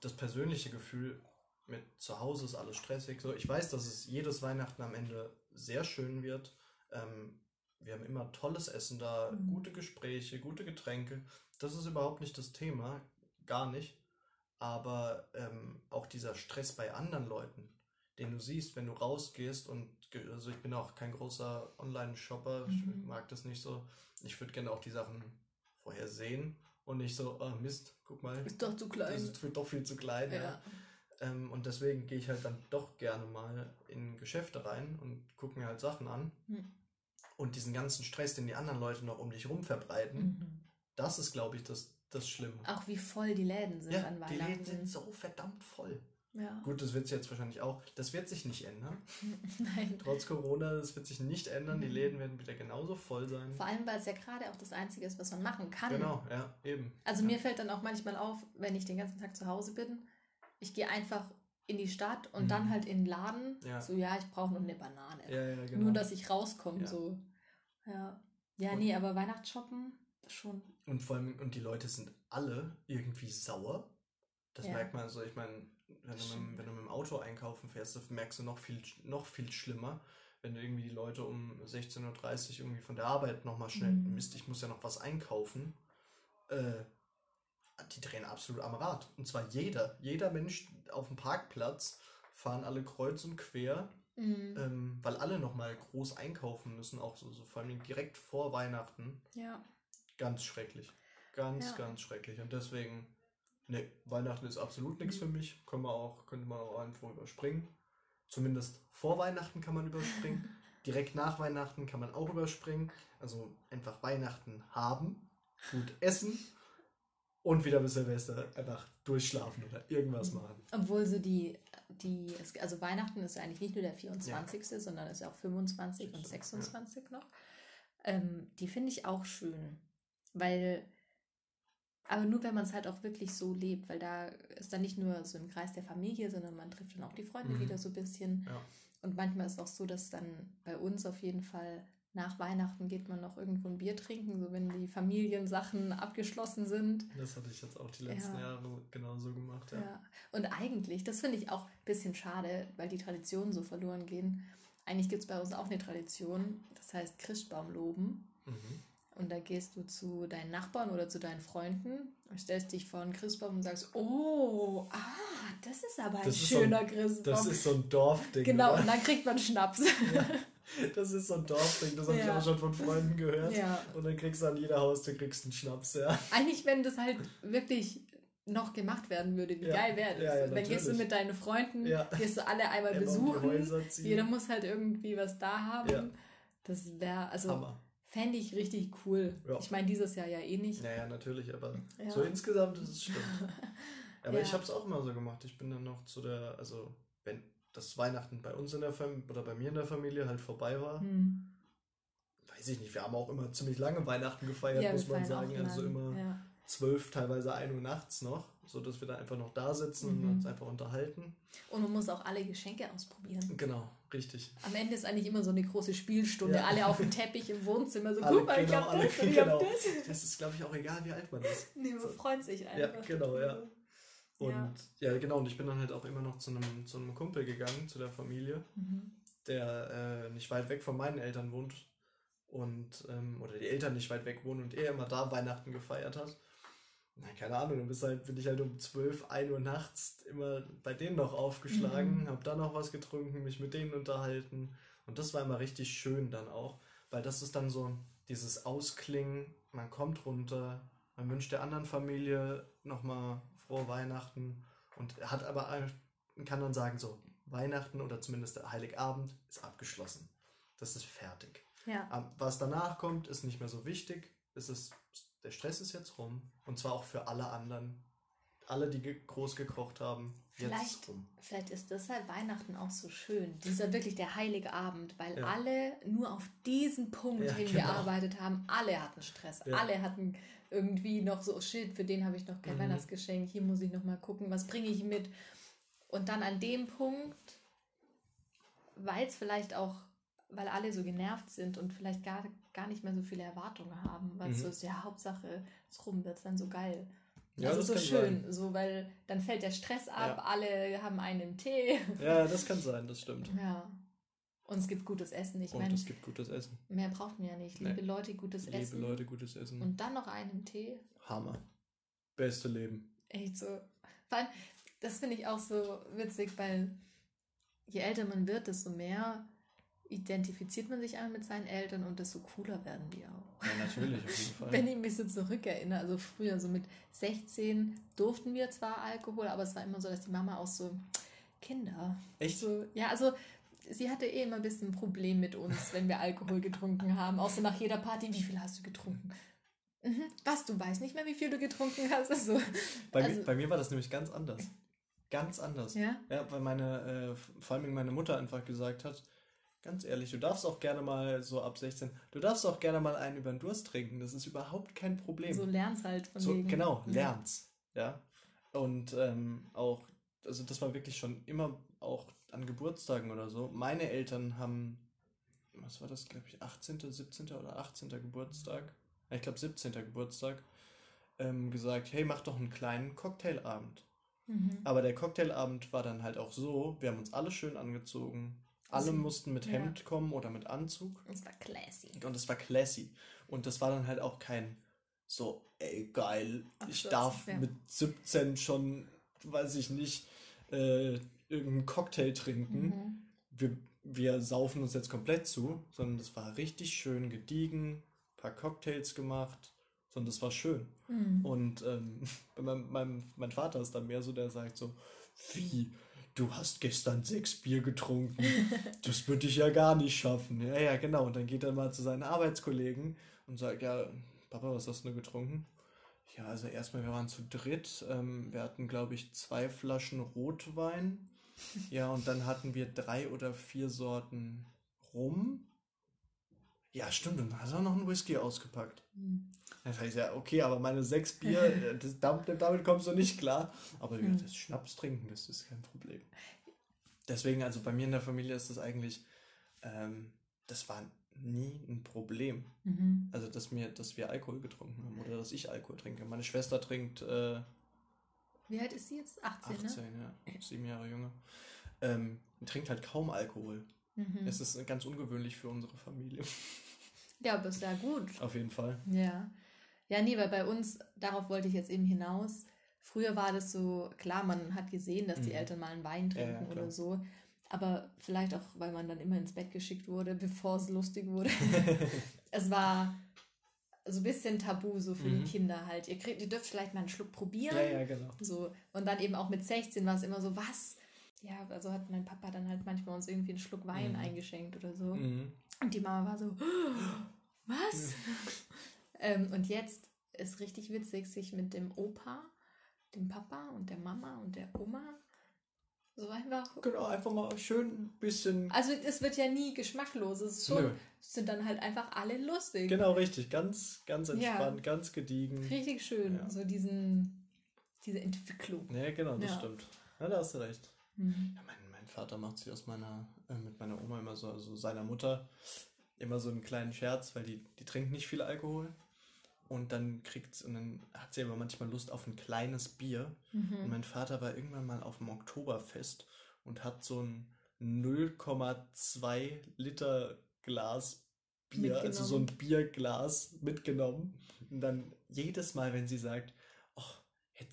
das persönliche Gefühl, mit zu Hause ist alles stressig. So, ich weiß, dass es jedes Weihnachten am Ende sehr schön wird. Ähm, wir haben immer tolles Essen da, mhm. gute Gespräche, gute Getränke. Das ist überhaupt nicht das Thema, gar nicht. Aber ähm, auch dieser Stress bei anderen Leuten, den du siehst, wenn du rausgehst und also ich bin auch kein großer Online-Shopper, mhm. ich mag das nicht so. Ich würde gerne auch die Sachen vorher sehen und nicht so, oh Mist, guck mal. Ist doch zu klein. Das ist doch viel zu klein. Ja. ja. Ähm, und deswegen gehe ich halt dann doch gerne mal in Geschäfte rein und gucke mir halt Sachen an. Mhm. Und diesen ganzen Stress, den die anderen Leute noch um dich rum verbreiten, mhm. das ist, glaube ich, das, das Schlimme. Auch wie voll die Läden sind ja, an Weihnachten. Die Läden sind so verdammt voll. Ja. Gut, das wird jetzt wahrscheinlich auch. Das wird sich nicht ändern. Nein. Trotz Corona, das wird sich nicht ändern. Die mhm. Läden werden wieder genauso voll sein. Vor allem, weil es ja gerade auch das Einzige ist, was man machen kann. Genau, ja, eben. Also ja. mir fällt dann auch manchmal auf, wenn ich den ganzen Tag zu Hause bin, ich gehe einfach in die Stadt und mhm. dann halt in den Laden. Ja. So, ja, ich brauche noch eine Banane. Ja, ja, genau. Nur, dass ich rauskomme, so. Ja. Ja, und, nee, aber Weihnachtsshoppen schon. Und vor allem, und die Leute sind alle irgendwie sauer. Das merkt man so, ich meine, wenn du, mit, wenn du mit dem Auto einkaufen fährst, das merkst du noch viel, noch viel schlimmer, wenn du irgendwie die Leute um 16.30 Uhr irgendwie von der Arbeit nochmal schnell, mhm. Mist, ich muss ja noch was einkaufen, äh, die drehen absolut am Rad. Und zwar jeder. Jeder Mensch auf dem Parkplatz fahren alle kreuz und quer, mhm. ähm, weil alle nochmal groß einkaufen müssen, auch so, so vor allem direkt vor Weihnachten. Ja. Ganz schrecklich. Ganz, ja. ganz schrecklich. Und deswegen Nee, Weihnachten ist absolut nichts für mich. Können wir auch, könnte man auch einfach überspringen. Zumindest vor Weihnachten kann man überspringen. Direkt nach Weihnachten kann man auch überspringen. Also einfach Weihnachten haben, gut essen und wieder bis Silvester einfach durchschlafen oder irgendwas machen. Obwohl so die, die also Weihnachten ist eigentlich nicht nur der 24., ja. sondern ist auch 25 und 26 ja. noch. Ähm, die finde ich auch schön, weil aber nur, wenn man es halt auch wirklich so lebt, weil da ist dann nicht nur so im Kreis der Familie, sondern man trifft dann auch die Freunde mhm. wieder so ein bisschen. Ja. Und manchmal ist es auch so, dass dann bei uns auf jeden Fall nach Weihnachten geht man noch irgendwo ein Bier trinken, so wenn die Familiensachen abgeschlossen sind. Das hatte ich jetzt auch die letzten ja. Jahre genauso gemacht, ja. ja. Und eigentlich, das finde ich auch ein bisschen schade, weil die Traditionen so verloren gehen. Eigentlich gibt es bei uns auch eine Tradition, das heißt Christbaum loben. Mhm. Und da gehst du zu deinen Nachbarn oder zu deinen Freunden, stellst dich vor einen Christbaum und sagst, oh, ah, das ist aber ein schöner so ein, Christbaum. Das ist so ein Dorfding. Genau, oder? und dann kriegt man Schnaps. Ja, das ist so ein Dorfding, das habe ja. ich auch schon von Freunden gehört. Ja. Und dann kriegst du an jeder Haustür kriegst einen Schnaps, ja. Eigentlich, wenn das halt wirklich noch gemacht werden würde, wie ja. geil wäre das. Ja, ja, dann gehst du mit deinen Freunden, gehst du alle einmal besuchen. Jeder muss halt irgendwie was da haben. Das wäre, also. Hammer Fände ich richtig cool. Ja. Ich meine, dieses Jahr ja eh nicht. Naja, natürlich, aber ja. so insgesamt ist es stimmt. aber ja. ich habe es auch immer so gemacht. Ich bin dann noch zu der, also wenn das Weihnachten bei uns in der Familie oder bei mir in der Familie halt vorbei war, hm. weiß ich nicht, wir haben auch immer ziemlich lange Weihnachten gefeiert, muss man sagen. Also immer zwölf, teilweise ein Uhr nachts noch, so dass wir da einfach noch da sitzen mhm. und uns einfach unterhalten. Und man muss auch alle Geschenke ausprobieren. Genau, richtig. Am Ende ist eigentlich immer so eine große Spielstunde, ja. alle auf dem Teppich im Wohnzimmer, so alle, guck mal, genau, ich hab alle, das, ich hab das. Das ist, glaube ich, auch egal, wie alt man ist. Nee, man so. freut sich einfach. Ja, genau, ja. Und ja. ja. genau, und ich bin dann halt auch immer noch zu einem, zu einem Kumpel gegangen, zu der Familie, mhm. der äh, nicht weit weg von meinen Eltern wohnt und ähm, oder die Eltern nicht weit weg wohnen und er immer da Weihnachten gefeiert hat na, keine Ahnung, dann bist halt, bin ich halt um 12, 1 Uhr nachts immer bei denen noch aufgeschlagen, mhm. hab dann noch was getrunken, mich mit denen unterhalten. Und das war immer richtig schön dann auch, weil das ist dann so dieses Ausklingen, man kommt runter, man wünscht der anderen Familie nochmal frohe Weihnachten und hat aber, kann dann sagen, so, Weihnachten oder zumindest der Heiligabend ist abgeschlossen. Das ist fertig. Ja. Was danach kommt, ist nicht mehr so wichtig. Es ist der Stress ist jetzt rum. Und zwar auch für alle anderen. Alle, die ge groß gekocht haben. Vielleicht, vielleicht ist deshalb Weihnachten auch so schön. Dieser wirklich der heilige Abend, weil ja. alle nur auf diesen Punkt ja, hingearbeitet genau. haben. Alle hatten Stress. Ja. Alle hatten irgendwie noch so, oh shit, für den habe ich noch kein mhm. Weihnachtsgeschenk. Hier muss ich noch mal gucken, was bringe ich mit. Und dann an dem Punkt, weil es vielleicht auch, weil alle so genervt sind und vielleicht gar, gar nicht mehr so viele Erwartungen haben, weil es Mhm. so ist, ja, Hauptsache, es rum wird dann so geil. Ja, also so schön, sein. so weil dann fällt der Stress ab, Ja. alle haben einen im Tee. Ja, das kann sein, das stimmt. Ja. Und es gibt gutes Essen. Ich Und meine, es gibt gutes Essen. mehr braucht man ja nicht. Nee. Liebe Leute, gutes Liebe Essen. Leute, gutes Essen. Und dann noch einen im Tee. Hammer. Beste Leben. Echt so. Vor allem, das finde ich auch so witzig, weil je älter man wird, desto mehr identifiziert man sich einmal mit seinen Eltern und desto cooler werden die auch. Ja, natürlich, auf jeden Fall. Wenn ich mich so zurückerinnere, also früher, so mit 16 durften wir zwar Alkohol, aber es war immer so, dass die Mama auch so, Kinder. Echt? So, ja, also sie hatte eh immer ein bisschen ein Problem mit uns, wenn wir Alkohol getrunken haben. Auch so nach jeder Party, wie viel hast du getrunken? Mhm. Was, du weißt nicht mehr, wie viel du getrunken hast? Also, Bei, also- mir, bei mir war das nämlich ganz anders. Ganz anders. ja. Ja, weil meine, äh, vor allem meine Mutter einfach gesagt hat, ganz ehrlich, du darfst auch gerne mal so ab 16, du darfst auch gerne mal einen über den Durst trinken. Das ist überhaupt kein Problem. So lern's halt von So, wegen. genau, Ja. lern's. Ja. Und ähm, auch, also das war wirklich schon immer auch an Geburtstagen oder so. Meine Eltern haben, was war das, glaube ich, 18., 17. oder 18. Geburtstag? Ich glaube 17. Geburtstag, ähm, gesagt, hey, mach doch einen kleinen Cocktailabend. Mhm. Aber der Cocktailabend war dann halt auch so, wir haben uns alle schön angezogen. Alle mussten mit ja. Hemd kommen oder mit Anzug. Es war classy. Und es war classy. Und das war dann halt auch kein so, ey, geil, Ach, ich darf ja. mit 17 schon, weiß ich nicht, äh, irgendeinen Cocktail trinken. Mhm. Wir, wir saufen uns jetzt komplett zu, sondern das war richtig schön gediegen, paar Cocktails gemacht, sondern das war schön. Mhm. Und ähm, bei meinem, meinem, mein Vater ist dann mehr so, der sagt so, wie, du hast gestern sechs Bier getrunken, das würde ich ja gar nicht schaffen. Ja, ja, genau. Und dann geht er mal zu seinen Arbeitskollegen und sagt, ja, Papa, was hast du getrunken? Ja, also erstmal, wir waren zu dritt. Ähm, wir hatten, glaube ich, zwei Flaschen Rotwein. Ja, und dann hatten wir drei oder vier Sorten Rum. Ja, stimmt. Und hat er noch einen Whisky ausgepackt. Mhm. Dann sag ich, ja, okay, aber meine sechs Bier, äh, das, damit, damit kommst du nicht klar. Aber ja, Hm. das Schnaps trinken, das ist kein Problem. Deswegen, also bei mir in der Familie ist das eigentlich, ähm, das war nie ein Problem. Mhm. Also, dass, mir, dass wir Alkohol getrunken haben oder dass ich Alkohol trinke. Meine Schwester trinkt äh, Wie alt ist sie jetzt? 18, 18, ja, sieben Jahre jünger. Ähm, trinkt halt kaum Alkohol. Mhm. Es ist ganz ungewöhnlich für unsere Familie. Ja, aber ist ja gut. Auf jeden Fall. Ja. Ja, nee, weil bei uns, darauf wollte ich jetzt eben hinaus. Früher war das so, klar, man hat gesehen, dass die Mhm. Eltern mal einen Wein Ja, ja, trinken klar. oder so. Aber vielleicht auch, weil man dann immer ins Bett geschickt wurde, bevor es lustig wurde. es war so ein bisschen tabu so für Mhm. die Kinder halt. Ihr, kriegt, ihr dürft vielleicht mal einen Schluck probieren. Ja, ja, genau. So. Und dann eben auch mit 16 war es immer so, was? Ja, also hat mein Papa dann halt manchmal uns irgendwie einen Schluck Wein Mhm. eingeschenkt oder so. Mhm. Und die Mama war so, was? ähm, und jetzt ist richtig witzig, sich mit dem Opa, dem Papa und der Mama und der Oma so einfach. Genau, einfach mal schön ein bisschen. Also es wird ja nie geschmacklos. Es ist schon, Nö. sind dann halt einfach alle lustig. Genau, richtig. Ganz, ganz Ja. entspannt, ganz gediegen. Richtig schön. Ja. So diesen, diese Entwicklung. Ja, genau, das Ja. stimmt. Ja, da hast du recht. Mhm. Ja, mein, mein Vater macht sich aus meiner, äh, mit meiner Oma immer so, also seiner Mutter, immer so einen kleinen Scherz, weil die, die trinkt nicht viel Alkohol. Und dann kriegt und dann hat sie aber manchmal Lust auf ein kleines Bier. Und Mhm. mein Vater war irgendwann mal auf dem Oktoberfest und hat so ein 0,2 Liter Glas Bier, also so ein Bierglas mitgenommen. Und dann jedes Mal, wenn sie sagt,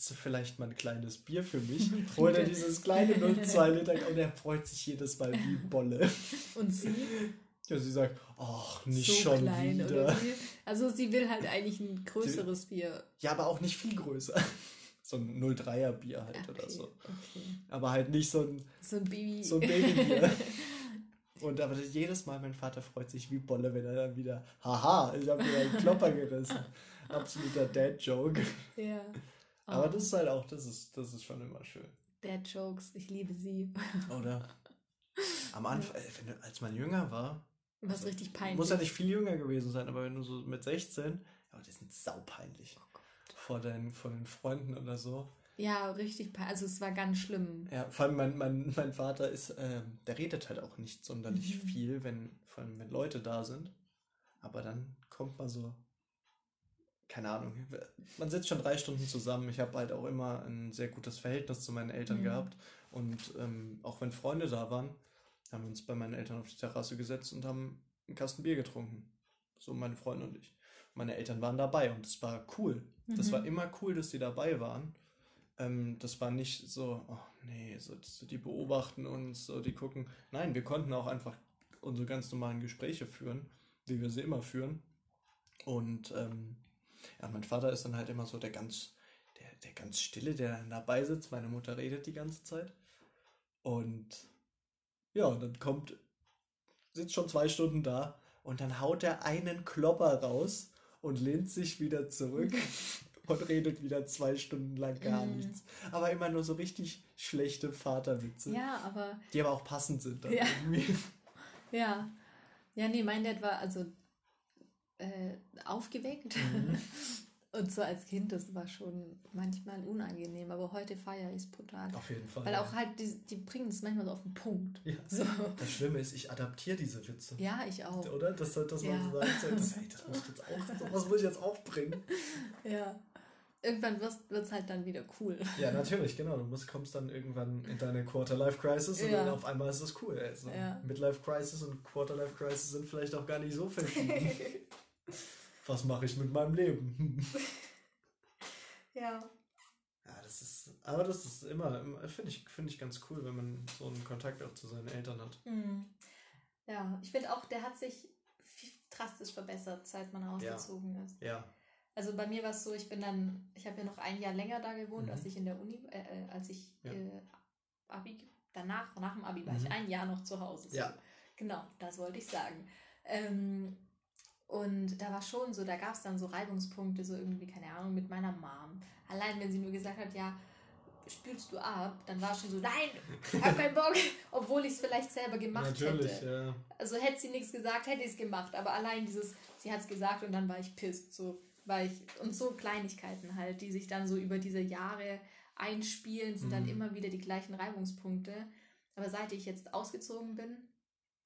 hättest du vielleicht mal ein kleines Bier für mich, holt er dieses kleine 0,2 Liter und er freut sich jedes Mal wie Bolle. Und sie Ja, sie sagt, ach, nicht so schon klein wieder. oder wie? Also sie will halt eigentlich ein größeres Bier. Ja, aber auch nicht viel größer. So ein 0,3er Bier halt oder so. okay. Aber halt nicht so ein So ein Baby. So ein Babybier. Und aber jedes Mal, mein Vater freut sich wie Bolle, wenn er dann wieder, haha, ich habe wieder einen Klopper gerissen. Absoluter Dad-Joke. ja. Aber Oh, das ist halt auch, das ist, das ist schon immer schön. Dad Jokes, ich liebe sie. Oder? Am Anfang, äh, wenn als man jünger war, Was Also, richtig peinlich. muss ja nicht viel jünger gewesen sein, aber wenn du so mit 16, aber die sind saupeinlich. Oh Gott. Vor deinen, vor den Freunden oder so. Ja, richtig. Also es war ganz schlimm. Ja, vor allem mein, mein, mein Vater ist, äh, der redet halt auch nicht sonderlich Mhm. viel, wenn, vor allem wenn Leute da sind. Aber dann kommt man so, keine Ahnung, man sitzt schon drei Stunden zusammen. Ich habe halt auch immer ein sehr gutes Verhältnis zu meinen Eltern Mhm. gehabt. Und ähm, auch wenn Freunde da waren, haben wir uns bei meinen Eltern auf die Terrasse gesetzt und haben einen Kasten Bier getrunken. So meine Freunde und ich. Meine Eltern waren dabei und es war cool. Das Mhm. war immer cool, dass die dabei waren. Ähm, das war nicht so, oh nee, so, die beobachten uns, so die gucken. Nein, wir konnten auch einfach unsere ganz normalen Gespräche führen, wie wir sie immer führen. Und ähm, mein Vater ist dann halt immer so der ganz, der, der ganz Stille, der dann dabei sitzt. Meine Mutter redet die ganze Zeit. Und ja, und dann kommt, sitzt schon zwei Stunden da und dann haut er einen Klopper raus und lehnt sich wieder zurück und redet wieder zwei Stunden lang gar Mhm. nichts. Aber immer nur so richtig schlechte Vaterwitze, Ja, aber die aber auch passend sind. Dann Ja. irgendwie. ja. Ja, nee, mein Dad war also äh, aufgeweckt. Mhm. Und so als Kind, das war schon manchmal unangenehm, aber heute feiere ich es brutal. Auf jeden Fall. Weil auch halt, die, die bringen es manchmal so auf den Punkt. Ja. So. Das Schlimme ist, ich adaptiere diese Witze. Ja, ich auch. Oder? Dass, dass man Ja. so sagt, das, hey, das muss ich jetzt auch, sowas muss ich jetzt auch bringen. Ja. Irgendwann wird es halt dann wieder cool. Ja, natürlich, genau. Du musst, kommst dann irgendwann in deine Quarter-Life-Crisis und Ja. dann auf einmal ist das cool. Also Ja. Midlife-Crisis und Quarter-Life-Crisis sind vielleicht auch gar nicht so verschieden. Was mache ich mit meinem Leben? ja. Ja, das ist, aber das ist immer, immer finde ich, finde ich ganz cool, wenn man so einen Kontakt auch zu seinen Eltern hat. Mhm. Ja, ich finde auch, der hat sich drastisch verbessert, seit man ausgezogen ist. Ja. Also bei mir war es so, ich bin dann, ich habe ja noch ein Jahr länger da gewohnt, Mhm. als ich in der Uni, äh, äh, als ich Ja. äh, Abi, danach, nach dem Abi war Mhm. ich ein Jahr noch zu Hause. So. Ja. Genau, das wollte ich sagen. Ähm, und da war schon so, da gab es dann so Reibungspunkte, so irgendwie, keine Ahnung, mit meiner Mom. Allein wenn sie nur gesagt hat, ja, spülst du ab, dann war schon so, nein, hab keinen Bock, obwohl ich es vielleicht selber gemacht Natürlich, hätte. ja. Also hätte sie nichts gesagt, hätte ich es gemacht. Aber allein dieses, sie hat es gesagt und dann war ich pisst. So war ich. Und so Kleinigkeiten halt, die sich dann so über diese Jahre einspielen, sind dann Mhm. immer wieder die gleichen Reibungspunkte. Aber seit ich jetzt ausgezogen bin,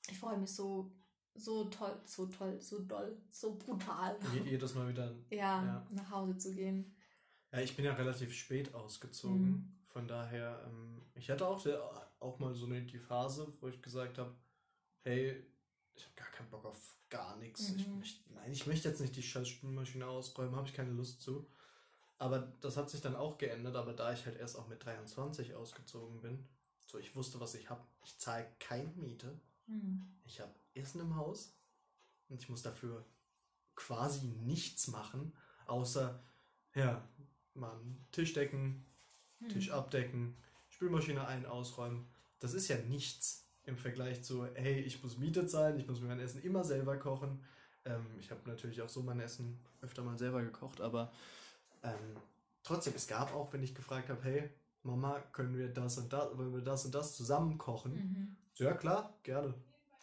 ich freue mich so, so toll, so toll, so doll, so brutal. Je, jedes Mal wieder. Ja, Ja. nach Hause zu gehen. Ja, ich bin ja relativ spät ausgezogen. Mhm. Von daher, ähm, ich hatte auch, sehr, auch mal so eine, die Phase, wo ich gesagt habe, hey, ich habe gar keinen Bock auf gar nichts. Ich Mhm. möchte, nein, ich möchte jetzt nicht die scheiß Spülmaschine ausräumen, habe ich keine Lust zu. Aber das hat sich dann auch geändert, aber da ich halt erst auch mit 23 ausgezogen bin, so ich wusste, was ich habe. Ich zahle keine Miete, Mhm. ich habe Essen im Haus und ich muss dafür quasi nichts machen, außer, ja, mal Tisch decken, Mhm. Tisch abdecken, Spülmaschine ein, ausräumen. Das ist ja nichts im Vergleich zu, hey, ich muss Miete zahlen, ich muss mir mein Essen immer selber kochen. Ähm, ich habe natürlich auch so mein Essen öfter mal selber gekocht, aber ähm, trotzdem, es gab auch, wenn ich gefragt habe, hey, Mama, können wir das und das, wollen wir das und das zusammen kochen? Mhm. Ja, klar, gerne.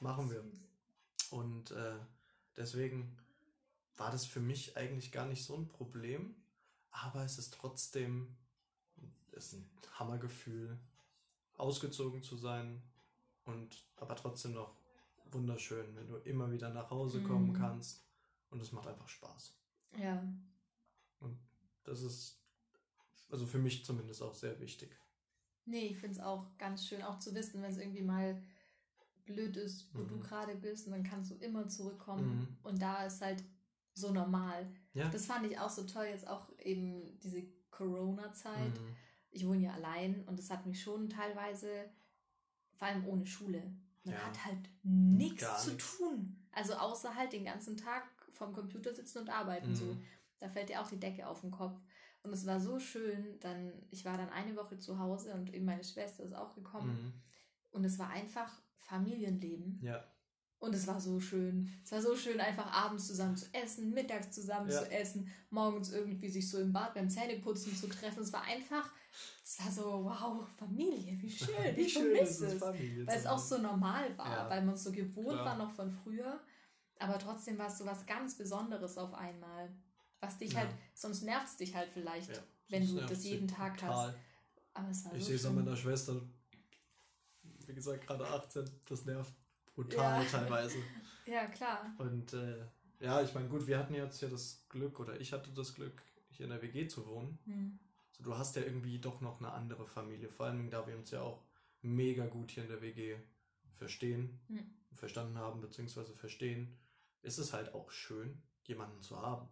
Machen wir. Und äh, deswegen war das für mich eigentlich gar nicht so ein Problem. Aber es ist trotzdem ist ein Hammergefühl, ausgezogen zu sein und aber trotzdem noch wunderschön, wenn du immer wieder nach Hause kommen Mhm. kannst. Und es macht einfach Spaß. Ja. Das ist also für mich zumindest auch sehr wichtig. Nee, ich finde es auch ganz schön, auch zu wissen, wenn es irgendwie mal blöd ist, wo Mhm. du gerade bist, und dann kannst du immer zurückkommen. Mhm. Und da ist halt so normal. Ja. Das fand ich auch so toll, jetzt auch eben diese Corona-Zeit. Mhm. Ich wohne ja allein und das hat mich schon teilweise, vor allem ohne Schule, man Ja. hat halt nichts zu nix. tun. Also außer halt den ganzen Tag vom Computer sitzen und arbeiten. So. Mhm. Da fällt dir auch die Decke auf den Kopf. Und es war so schön, dann, ich war dann eine Woche zu Hause und eben meine Schwester ist auch gekommen. Mhm. Und es war einfach Familienleben. Ja. Und es war so schön. Es war so schön, einfach abends zusammen zu essen, mittags zusammen Ja. zu essen, morgens irgendwie sich so im Bad beim Zähneputzen zu treffen. Es war einfach, es war so, wow, Familie, wie schön. Ich vermisse es. Familie Weil es auch so normal war, Ja. weil man es so gewohnt Klar. war noch von früher. Aber trotzdem war es so was ganz Besonderes auf einmal. Was dich Ja. halt, sonst nervt es dich halt vielleicht Ja. wenn du das jeden Tag hast. total. Aber es war Ich so sehe es an meiner Schwester. Wie gesagt, gerade 18. Das nervt brutal Ja. teilweise. Ja, klar. Und äh, ja, ich meine, gut, wir hatten jetzt hier das Glück, oder ich hatte das Glück, hier in der WG zu wohnen. Hm. So, du hast ja irgendwie doch noch eine andere Familie. Vor allem, da wir uns ja auch mega gut hier in der WG verstehen, Hm. verstanden haben, beziehungsweise verstehen, ist es halt auch schön, jemanden zu haben.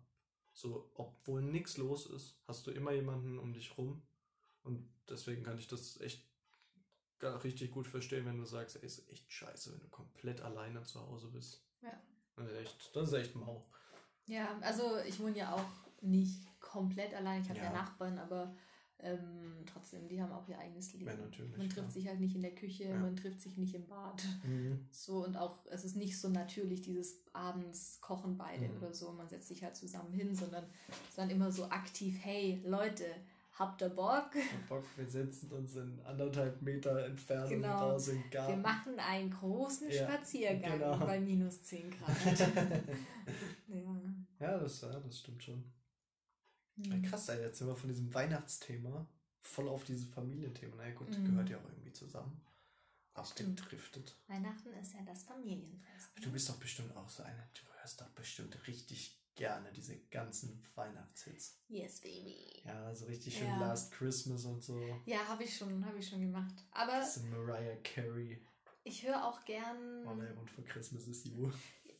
So, obwohl nichts los ist, hast du immer jemanden um dich rum. Und deswegen kann ich das echt gar richtig gut verstehen, wenn du sagst, ey, ist echt scheiße, wenn du komplett alleine zu Hause bist. Ja. Das ist echt, das ist echt mau. Ja, also ich wohne ja auch nicht komplett allein. Ich habe ja. Ja. Nachbarn, aber ähm, trotzdem, die haben auch ihr eigenes Leben. Ja, Man trifft klar. sich halt nicht in der Küche, Ja. man trifft sich nicht im Bad. Mhm. So und auch, es ist nicht so natürlich, dieses abends kochen beide Mhm. oder so. Man setzt sich halt zusammen hin, sondern es ist dann immer so aktiv, hey Leute, habt ihr Bock? Hab Bock, wir setzen uns in anderthalb Meter Entfernung Genau. raus in den Wir Garten. machen einen großen Ja, Spaziergang genau. bei minus 10 Grad. ja. ja, das, ja, das stimmt schon. Mhm. krass, ey, jetzt sind wir von diesem Weihnachtsthema voll auf dieses Familienthema. Na ja, gut, Mhm. gehört ja auch irgendwie zusammen. Abgedriftet. Weihnachten ist ja das Familienfest. ne? Du bist doch bestimmt auch so eine, du hörst doch bestimmt richtig gerne diese ganzen Weihnachtshits. Yes, baby. Ja, so richtig schön Ja. Last Christmas und so. Ja, habe ich schon, habe ich schon gemacht. Aber Das sind Mariah Carey. ich höre auch gern. All I Want for Christmas is You.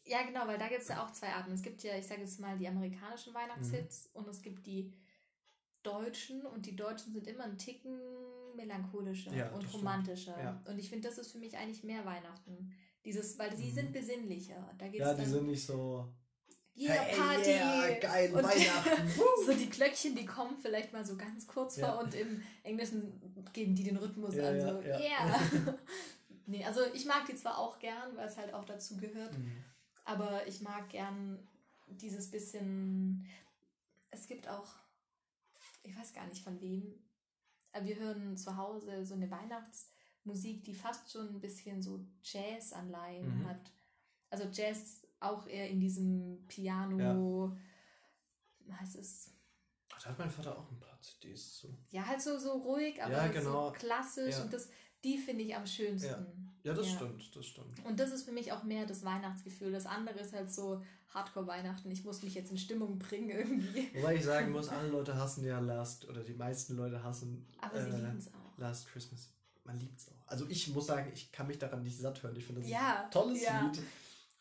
Ja, genau, weil da gibt es ja auch zwei Arten. Es gibt ja, ich sage jetzt mal, die amerikanischen Weihnachtshits Mhm. und es gibt die deutschen und die deutschen sind immer ein Ticken melancholischer Ja, und romantischer. Ja. Und ich finde, das ist für mich eigentlich mehr Weihnachten. Dieses, weil sie Mhm. sind besinnlicher. Da geht's Ja, die sind nicht so. yeah, Hey, Party! yeah, geil, Und- Weihnachten. so die Glöckchen, die kommen vielleicht mal so ganz kurz Ja. vor und im Englischen geben die den Rhythmus Ja, an. ja, So, yeah! nee, also ich mag die zwar auch gern, weil es halt auch dazu gehört, Mhm. Aber ich mag gern dieses bisschen. Es gibt auch, ich weiß gar nicht von wem, aber wir hören zu Hause so eine Weihnachtsmusik, die fast schon ein bisschen so Jazz-Anleihen Mhm. hat. Also Jazz auch eher in diesem Piano, heißt es, Da hat mein Vater auch ein paar CDs zu. ja, halt so, so ruhig, aber Ja, genau. so klassisch Ja. und das, die finde ich am schönsten. Ja, das Ja. stimmt, das stimmt. Und das ist für mich auch mehr das Weihnachtsgefühl. Das andere ist halt so Hardcore-Weihnachten. Ich muss mich jetzt in Stimmung bringen irgendwie. Wobei ich sagen muss, alle Leute hassen ja Last, oder die meisten Leute hassen Aber sie äh, auch. Last Christmas. Man liebt es auch. Also ich muss sagen, ich kann mich daran nicht satt hören. Ich finde das Ja, ist ein tolles ja. Lied.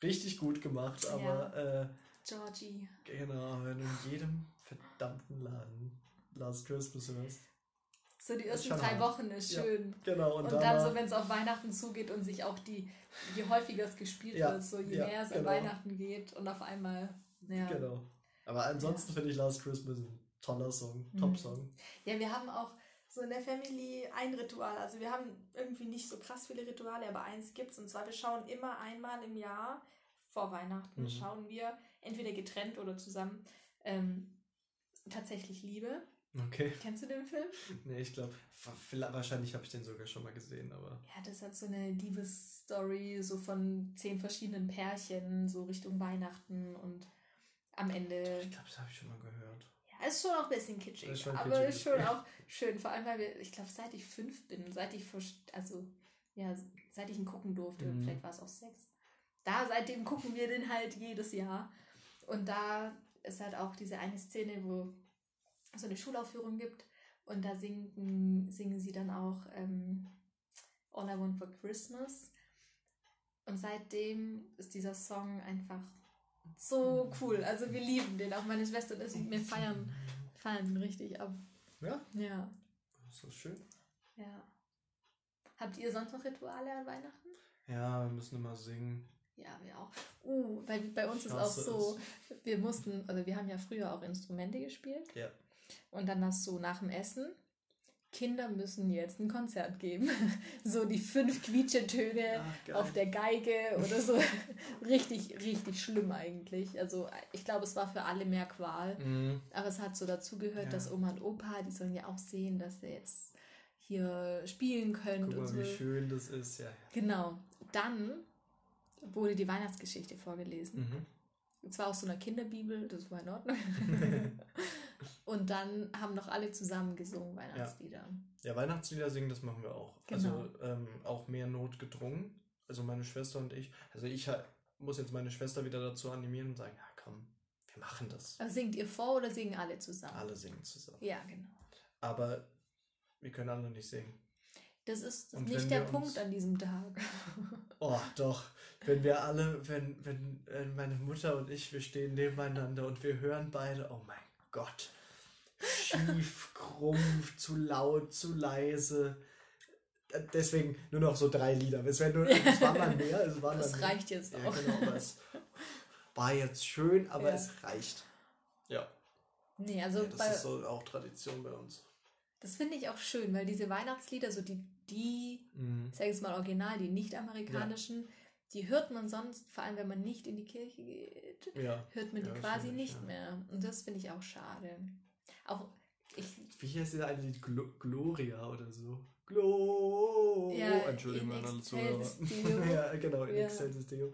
Richtig gut gemacht, aber äh, Georgie. genau, wenn du in jedem verdammten Laden Last Christmas hörst. So die ersten drei. Wochen ist Ja. schön. Genau, Und, und, dann so, wenn es auf Weihnachten zugeht und sich auch die, je häufiger es gespielt Ja, wird, so je ja, näher es an genau. Weihnachten geht und auf einmal, ja. Genau. Aber ansonsten finde ich Last Christmas ein toller Song, Mhm. Top-Song. Ja, wir haben auch so in der Family ein Ritual. Also wir haben irgendwie nicht so krass viele Rituale, aber eins gibt's. Und zwar, wir schauen immer einmal im Jahr vor Weihnachten, Mhm. schauen wir entweder getrennt oder zusammen ähm, tatsächlich Liebe. Okay. Kennst du den Film? Nee, ich glaube, wahrscheinlich habe ich den sogar schon mal gesehen, aber. Ja, das hat so eine Liebesstory, so von zehn verschiedenen Pärchen, so Richtung Weihnachten und am Ende. Ich glaube, das habe ich schon mal gehört. Ja, ist schon auch ein bisschen kitschig, Ist aber kitschig, ist schon auch schön. Vor allem, weil wir, ich glaube, seit ich fünf bin, seit ich, also, ja, seit ich ihn gucken durfte, Mhm. vielleicht war es auch sechs, da seitdem gucken wir den halt jedes Jahr. Und da ist halt auch diese eine Szene, wo so eine Schulaufführung gibt und da singen, singen sie dann auch ähm, All I Want for Christmas. Und seitdem ist dieser Song einfach so cool. Also wir lieben den. Auch meine Schwester und ich, wir feiern, feiern den richtig ab. Ja, Ja, so schön. ja. Habt ihr sonst noch Rituale an Weihnachten? Ja, wir müssen immer singen. Ja, wir auch. Uh, weil bei uns ist auch so, wir mussten, also wir haben ja früher auch Instrumente gespielt. Ja. Und dann hast du nach dem Essen, Kinder müssen jetzt ein Konzert geben. so die fünf Quietschetöne Ach, auf der Geige oder so. richtig, richtig schlimm eigentlich. Also ich glaube, es war für alle mehr Qual. Mhm. Aber es hat so dazugehört, Ja. dass Oma und Opa, die sollen ja auch sehen, dass ihr jetzt hier spielen könnt Guck und mal, so. wie schön das ist. Ja. Genau. Dann wurde die Weihnachtsgeschichte vorgelesen. Mhm. Und zwar aus so einer Kinderbibel, das war in Ordnung. Und dann haben noch alle zusammen gesungen Weihnachtslieder. Ja, Weihnachtslieder singen, das machen wir auch. Genau. Also ähm, auch mehr notgedrungen. Also meine Schwester und ich. Also ich muss jetzt meine Schwester wieder dazu animieren und sagen, ja komm, wir machen das. Aber singt ihr vor oder singen alle zusammen? Alle singen zusammen. Ja, genau. Aber wir können alle nicht singen. Das ist Und nicht der Punkt an diesem Tag. Oh, doch. Wenn wir alle, wenn, wenn äh, meine Mutter und ich, wir stehen nebeneinander und wir hören beide, oh mein Gott. Schief, krumm, zu laut, zu leise. Äh, Deswegen nur noch so drei Lieder. Es, nur, es waren mal mehr. Es waren Das mal mehr. reicht jetzt Ja, auch. genau. Es war jetzt schön, aber Ja. es reicht. Ja. Nee, also ja das bei, ist so auch Tradition bei uns. das finde ich auch schön, weil diese Weihnachtslieder, so die, die, Mhm. ich sage jetzt mal original, die nicht-amerikanischen, die hört man sonst, vor allem wenn man nicht in die Kirche geht, Ja. hört man die quasi ich, nicht ja. mehr. Und das finde ich auch schade. Auch ich, Wie heißt dieser eine Lied? Glo Gloria oder so? Glo. Ja, Entschuldigung, in an alle Zuhörer. ja, genau, in Ja. Excelsis Deo.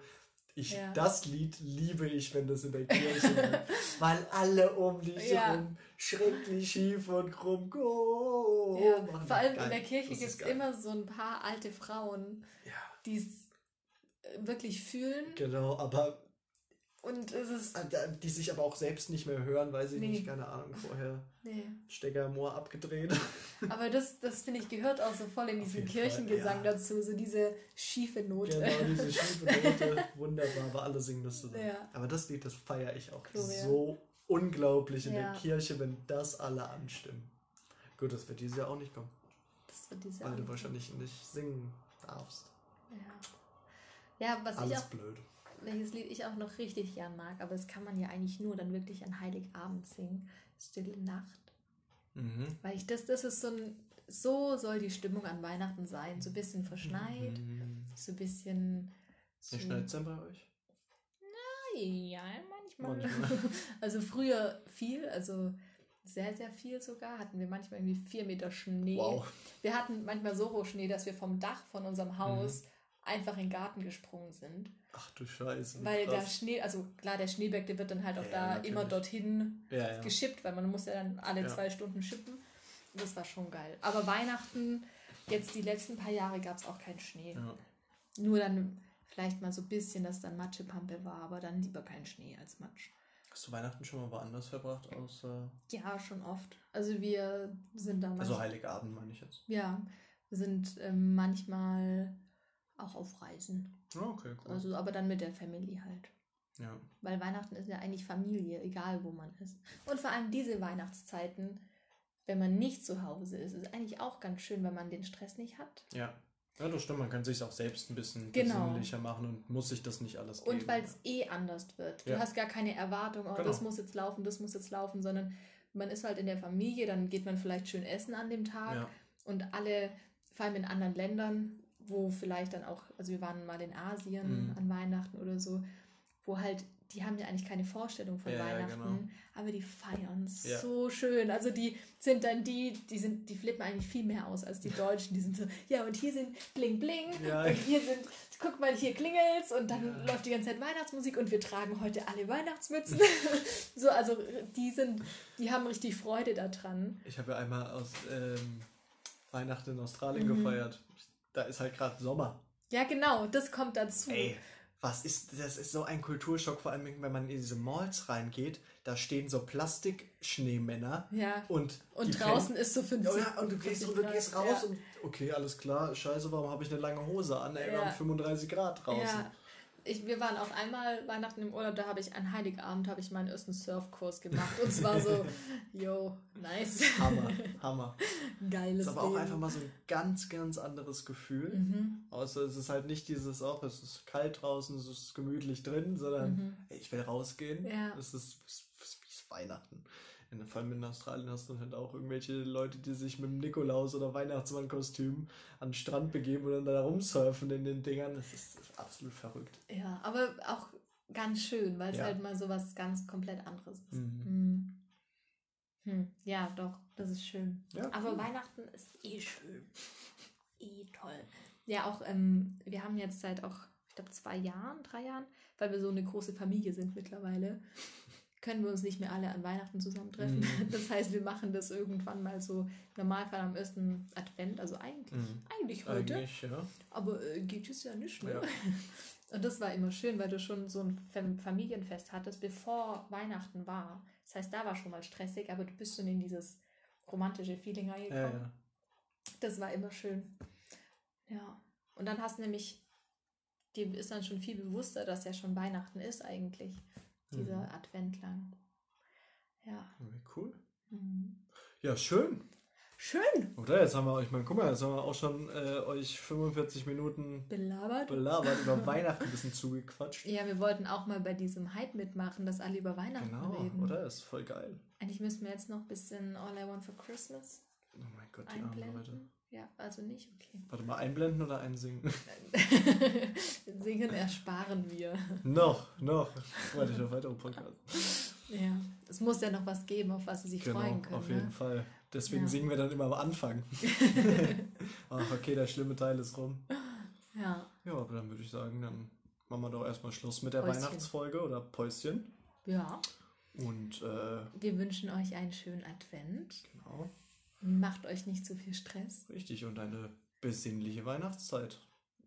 Ich, Ja. Das Lied liebe ich, wenn das in der Kirche läuft, weil alle um dich Ja. herum schrecklich schief und krumm go ja, vor allem Geil. in der Kirche gibt ist es immer so ein paar alte Frauen, die es wirklich fühlen. genau, aber Und es ist. äh, die sich aber auch selbst nicht mehr hören, weil sie Nee. nicht, keine Ahnung, vorher Nee. Stecker im Ohr abgedreht. Aber das, das finde ich, gehört auch so voll in diesen jeden Fall, Kirchengesang ja. dazu, so diese schiefe Note. Genau, diese schiefe Note. Wunderbar, aber alle singen das zusammen. Ja. Aber das Lied, das feiere ich auch Gloria. so unglaublich in Ja. der Kirche, wenn das alle anstimmen. Gut, das wird dieses Jahr auch nicht kommen, Das wird diese weil du wahrscheinlich nicht singen darfst. Ja. Ja, was ich Alles auch, blöd. welches Lied ich auch noch richtig gern mag, aber das kann man ja eigentlich nur dann wirklich an Heiligabend singen. Stille Nacht. Mhm. Weil ich das, das ist so ein, so soll die Stimmung an Weihnachten sein. So ein bisschen verschneit, Mhm. so ein bisschen. So, Wie schneit es denn bei euch? Ja, manchmal. Manchmal. Also früher viel, also sehr, sehr viel sogar. Hatten wir manchmal irgendwie vier Meter Schnee. Wow. Wir hatten manchmal so hoch Schnee, dass wir vom Dach von Mhm. unserem Haus einfach in den Garten gesprungen sind. Ach du Scheiße. Weil der krass. Schnee, also klar, der Schneeberg, der wird dann halt auch Ja, da natürlich. immer dorthin Ja, geschippt, weil man muss ja dann alle zwei Stunden schippen. Und das war schon geil. Aber Weihnachten, jetzt die letzten paar Jahre gab es auch keinen Schnee. Nur dann vielleicht mal so ein bisschen, dass dann Matschepampe war, aber dann lieber kein Schnee als Matsch. Hast du Weihnachten schon mal woanders verbracht, außer. Ja, schon oft. Also wir sind da Also manch- Heiligabend meine ich jetzt. ja, wir sind ähm, manchmal auch auf Reisen. Ah, okay, cool. Also, aber dann mit der Family halt. ja. Weil Weihnachten ist ja eigentlich Familie, egal wo man ist. Und vor allem diese Weihnachtszeiten, wenn man nicht zu Hause ist, ist eigentlich auch ganz schön, wenn man den Stress nicht hat. Ja. Ja, das stimmt. Man kann sich auch selbst ein bisschen Genau. besinnlicher machen und muss sich das nicht alles geben. Und weil es eh anders wird. Du Ja. hast gar keine Erwartung, oh, Genau. das muss jetzt laufen, das muss jetzt laufen, sondern man ist halt in der Familie, dann geht man vielleicht schön essen an dem Tag Ja. und alle, vor allem in anderen Ländern, wo vielleicht dann auch, also wir waren mal in Asien Mhm. an Weihnachten oder so, wo halt, die haben ja eigentlich keine Vorstellung von Ja, Weihnachten, genau. aber die feiern Ja. so schön. Also die sind dann die, die sind, die flippen eigentlich viel mehr aus als die Deutschen. Die sind so, ja und hier sind Bling Bling Ja. und hier sind, guck mal, hier klingelt's und dann läuft die ganze Zeit Weihnachtsmusik und wir tragen heute alle Weihnachtsmützen. so, also die sind, die haben richtig Freude daran. Ich habe ja einmal aus ähm, Weihnachten in Australien Mhm. gefeiert. Da ist halt gerade Sommer. Ja, genau, das kommt dazu. Ey, was ist, das ist so ein Kulturschock, vor allem wenn man in diese Malls reingeht, da stehen so Plastikschneemänner Ja. und Und draußen ist so 50. Fenster- ja, und du gehst, 50 und du gehst Grad. raus ja. und okay, alles klar, scheiße, warum habe ich eine lange Hose an? Ey, wir Ja. haben 35 Grad draußen. Ja. Ich, wir waren auch einmal Weihnachten im Urlaub, da habe ich an Heiligabend habe ich meinen ersten Surfkurs gemacht und zwar so, yo, nice, Hammer, Hammer. geiles ist aber auch Leben. einfach mal so ein ganz, ganz anderes Gefühl. Mhm. Außer es ist halt nicht dieses, auch es ist kalt draußen, es ist gemütlich drin, sondern Mhm. ey, ich will rausgehen. Ja. Es ist es ist Weihnachten. In, vor allem in Australien hast du halt auch irgendwelche Leute, die sich mit dem Nikolaus- oder Weihnachtsmannkostüm an den Strand begeben und dann da rumsurfen in den Dingern. Das ist, das ist absolut verrückt. Ja, aber auch ganz schön, weil es Ja. halt mal so was ganz komplett anderes ist. Mhm. Mhm. Hm. Ja, doch, das ist schön. Ja, Aber cool. Weihnachten ist eh schön. Eh toll. Ja, auch, ähm, wir haben jetzt seit auch, ich glaube, zwei Jahren, drei Jahren, weil wir so eine große Familie sind mittlerweile, können wir uns nicht mehr alle an Weihnachten zusammentreffen. Mhm. Das heißt, wir machen das irgendwann mal so im Normalfall am ersten Advent, also eigentlich, Mhm. eigentlich heute. Eigentlich, ja. Aber äh, geht es ja nicht, ne? Ja. Und das war immer schön, weil du schon so ein Fam- Familienfest hattest, bevor Weihnachten war. Das heißt, da war schon mal stressig, aber du bist schon in dieses romantische Feeling reingekommen. ja. Das war immer schön. Ja. Und dann hast du nämlich, dir ist dann schon viel bewusster, dass ja schon Weihnachten ist eigentlich. Dieser Mhm. Advent lang. Ja. Cool. Mhm. Ja, schön. Schön Oder? Jetzt haben wir euch mal, guck mal, jetzt haben wir auch schon äh, euch 45 Minuten belabert. belabert, über Weihnachten ein bisschen zugequatscht. Ja, wir wollten auch mal bei diesem Hype mitmachen, dass alle über Weihnachten Genau, reden. oder? Ist voll geil. Eigentlich müssen wir jetzt noch ein bisschen All I Want for Christmas Oh mein Gott, die armen Leute. Ja, also nicht, okay. Warte mal, einblenden oder einsingen? Singen ersparen wir. noch, noch. Freue dich auf weitere Podcasts. Ja, es muss ja noch was geben, auf was sie sich Genau, freuen können. auf jeden ne? Fall. Deswegen Ja. singen wir dann immer am Anfang. Ach, okay, der schlimme Teil ist rum. Ja, Ja, aber dann würde ich sagen, dann machen wir doch erstmal Schluss mit der Päuschen. Weihnachtsfolge oder Päuschen. ja. Und äh, Wir wünschen euch einen schönen Advent. genau, Macht euch nicht zu viel Stress. richtig. Und eine besinnliche Weihnachtszeit.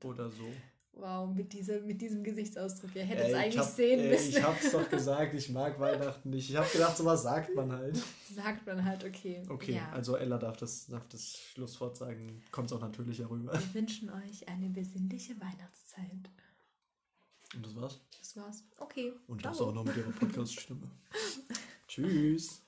Oder so. Wow, mit, dieser, mit diesem Gesichtsausdruck. Ihr hättet es eigentlich hab- sehen ey, müssen. Ich hab's doch gesagt, ich mag Weihnachten nicht. Ich hab gedacht, sowas sagt man halt. Sagt man halt, okay. Okay, Ja. also Ella darf das, darf das Schlusswort sagen. Kommt auch natürlicher rüber. Wir wünschen euch eine besinnliche Weihnachtszeit. Und das war's. Das war's. Okay. Und das auch noch mit ihrer Podcast-Stimme. Tschüss.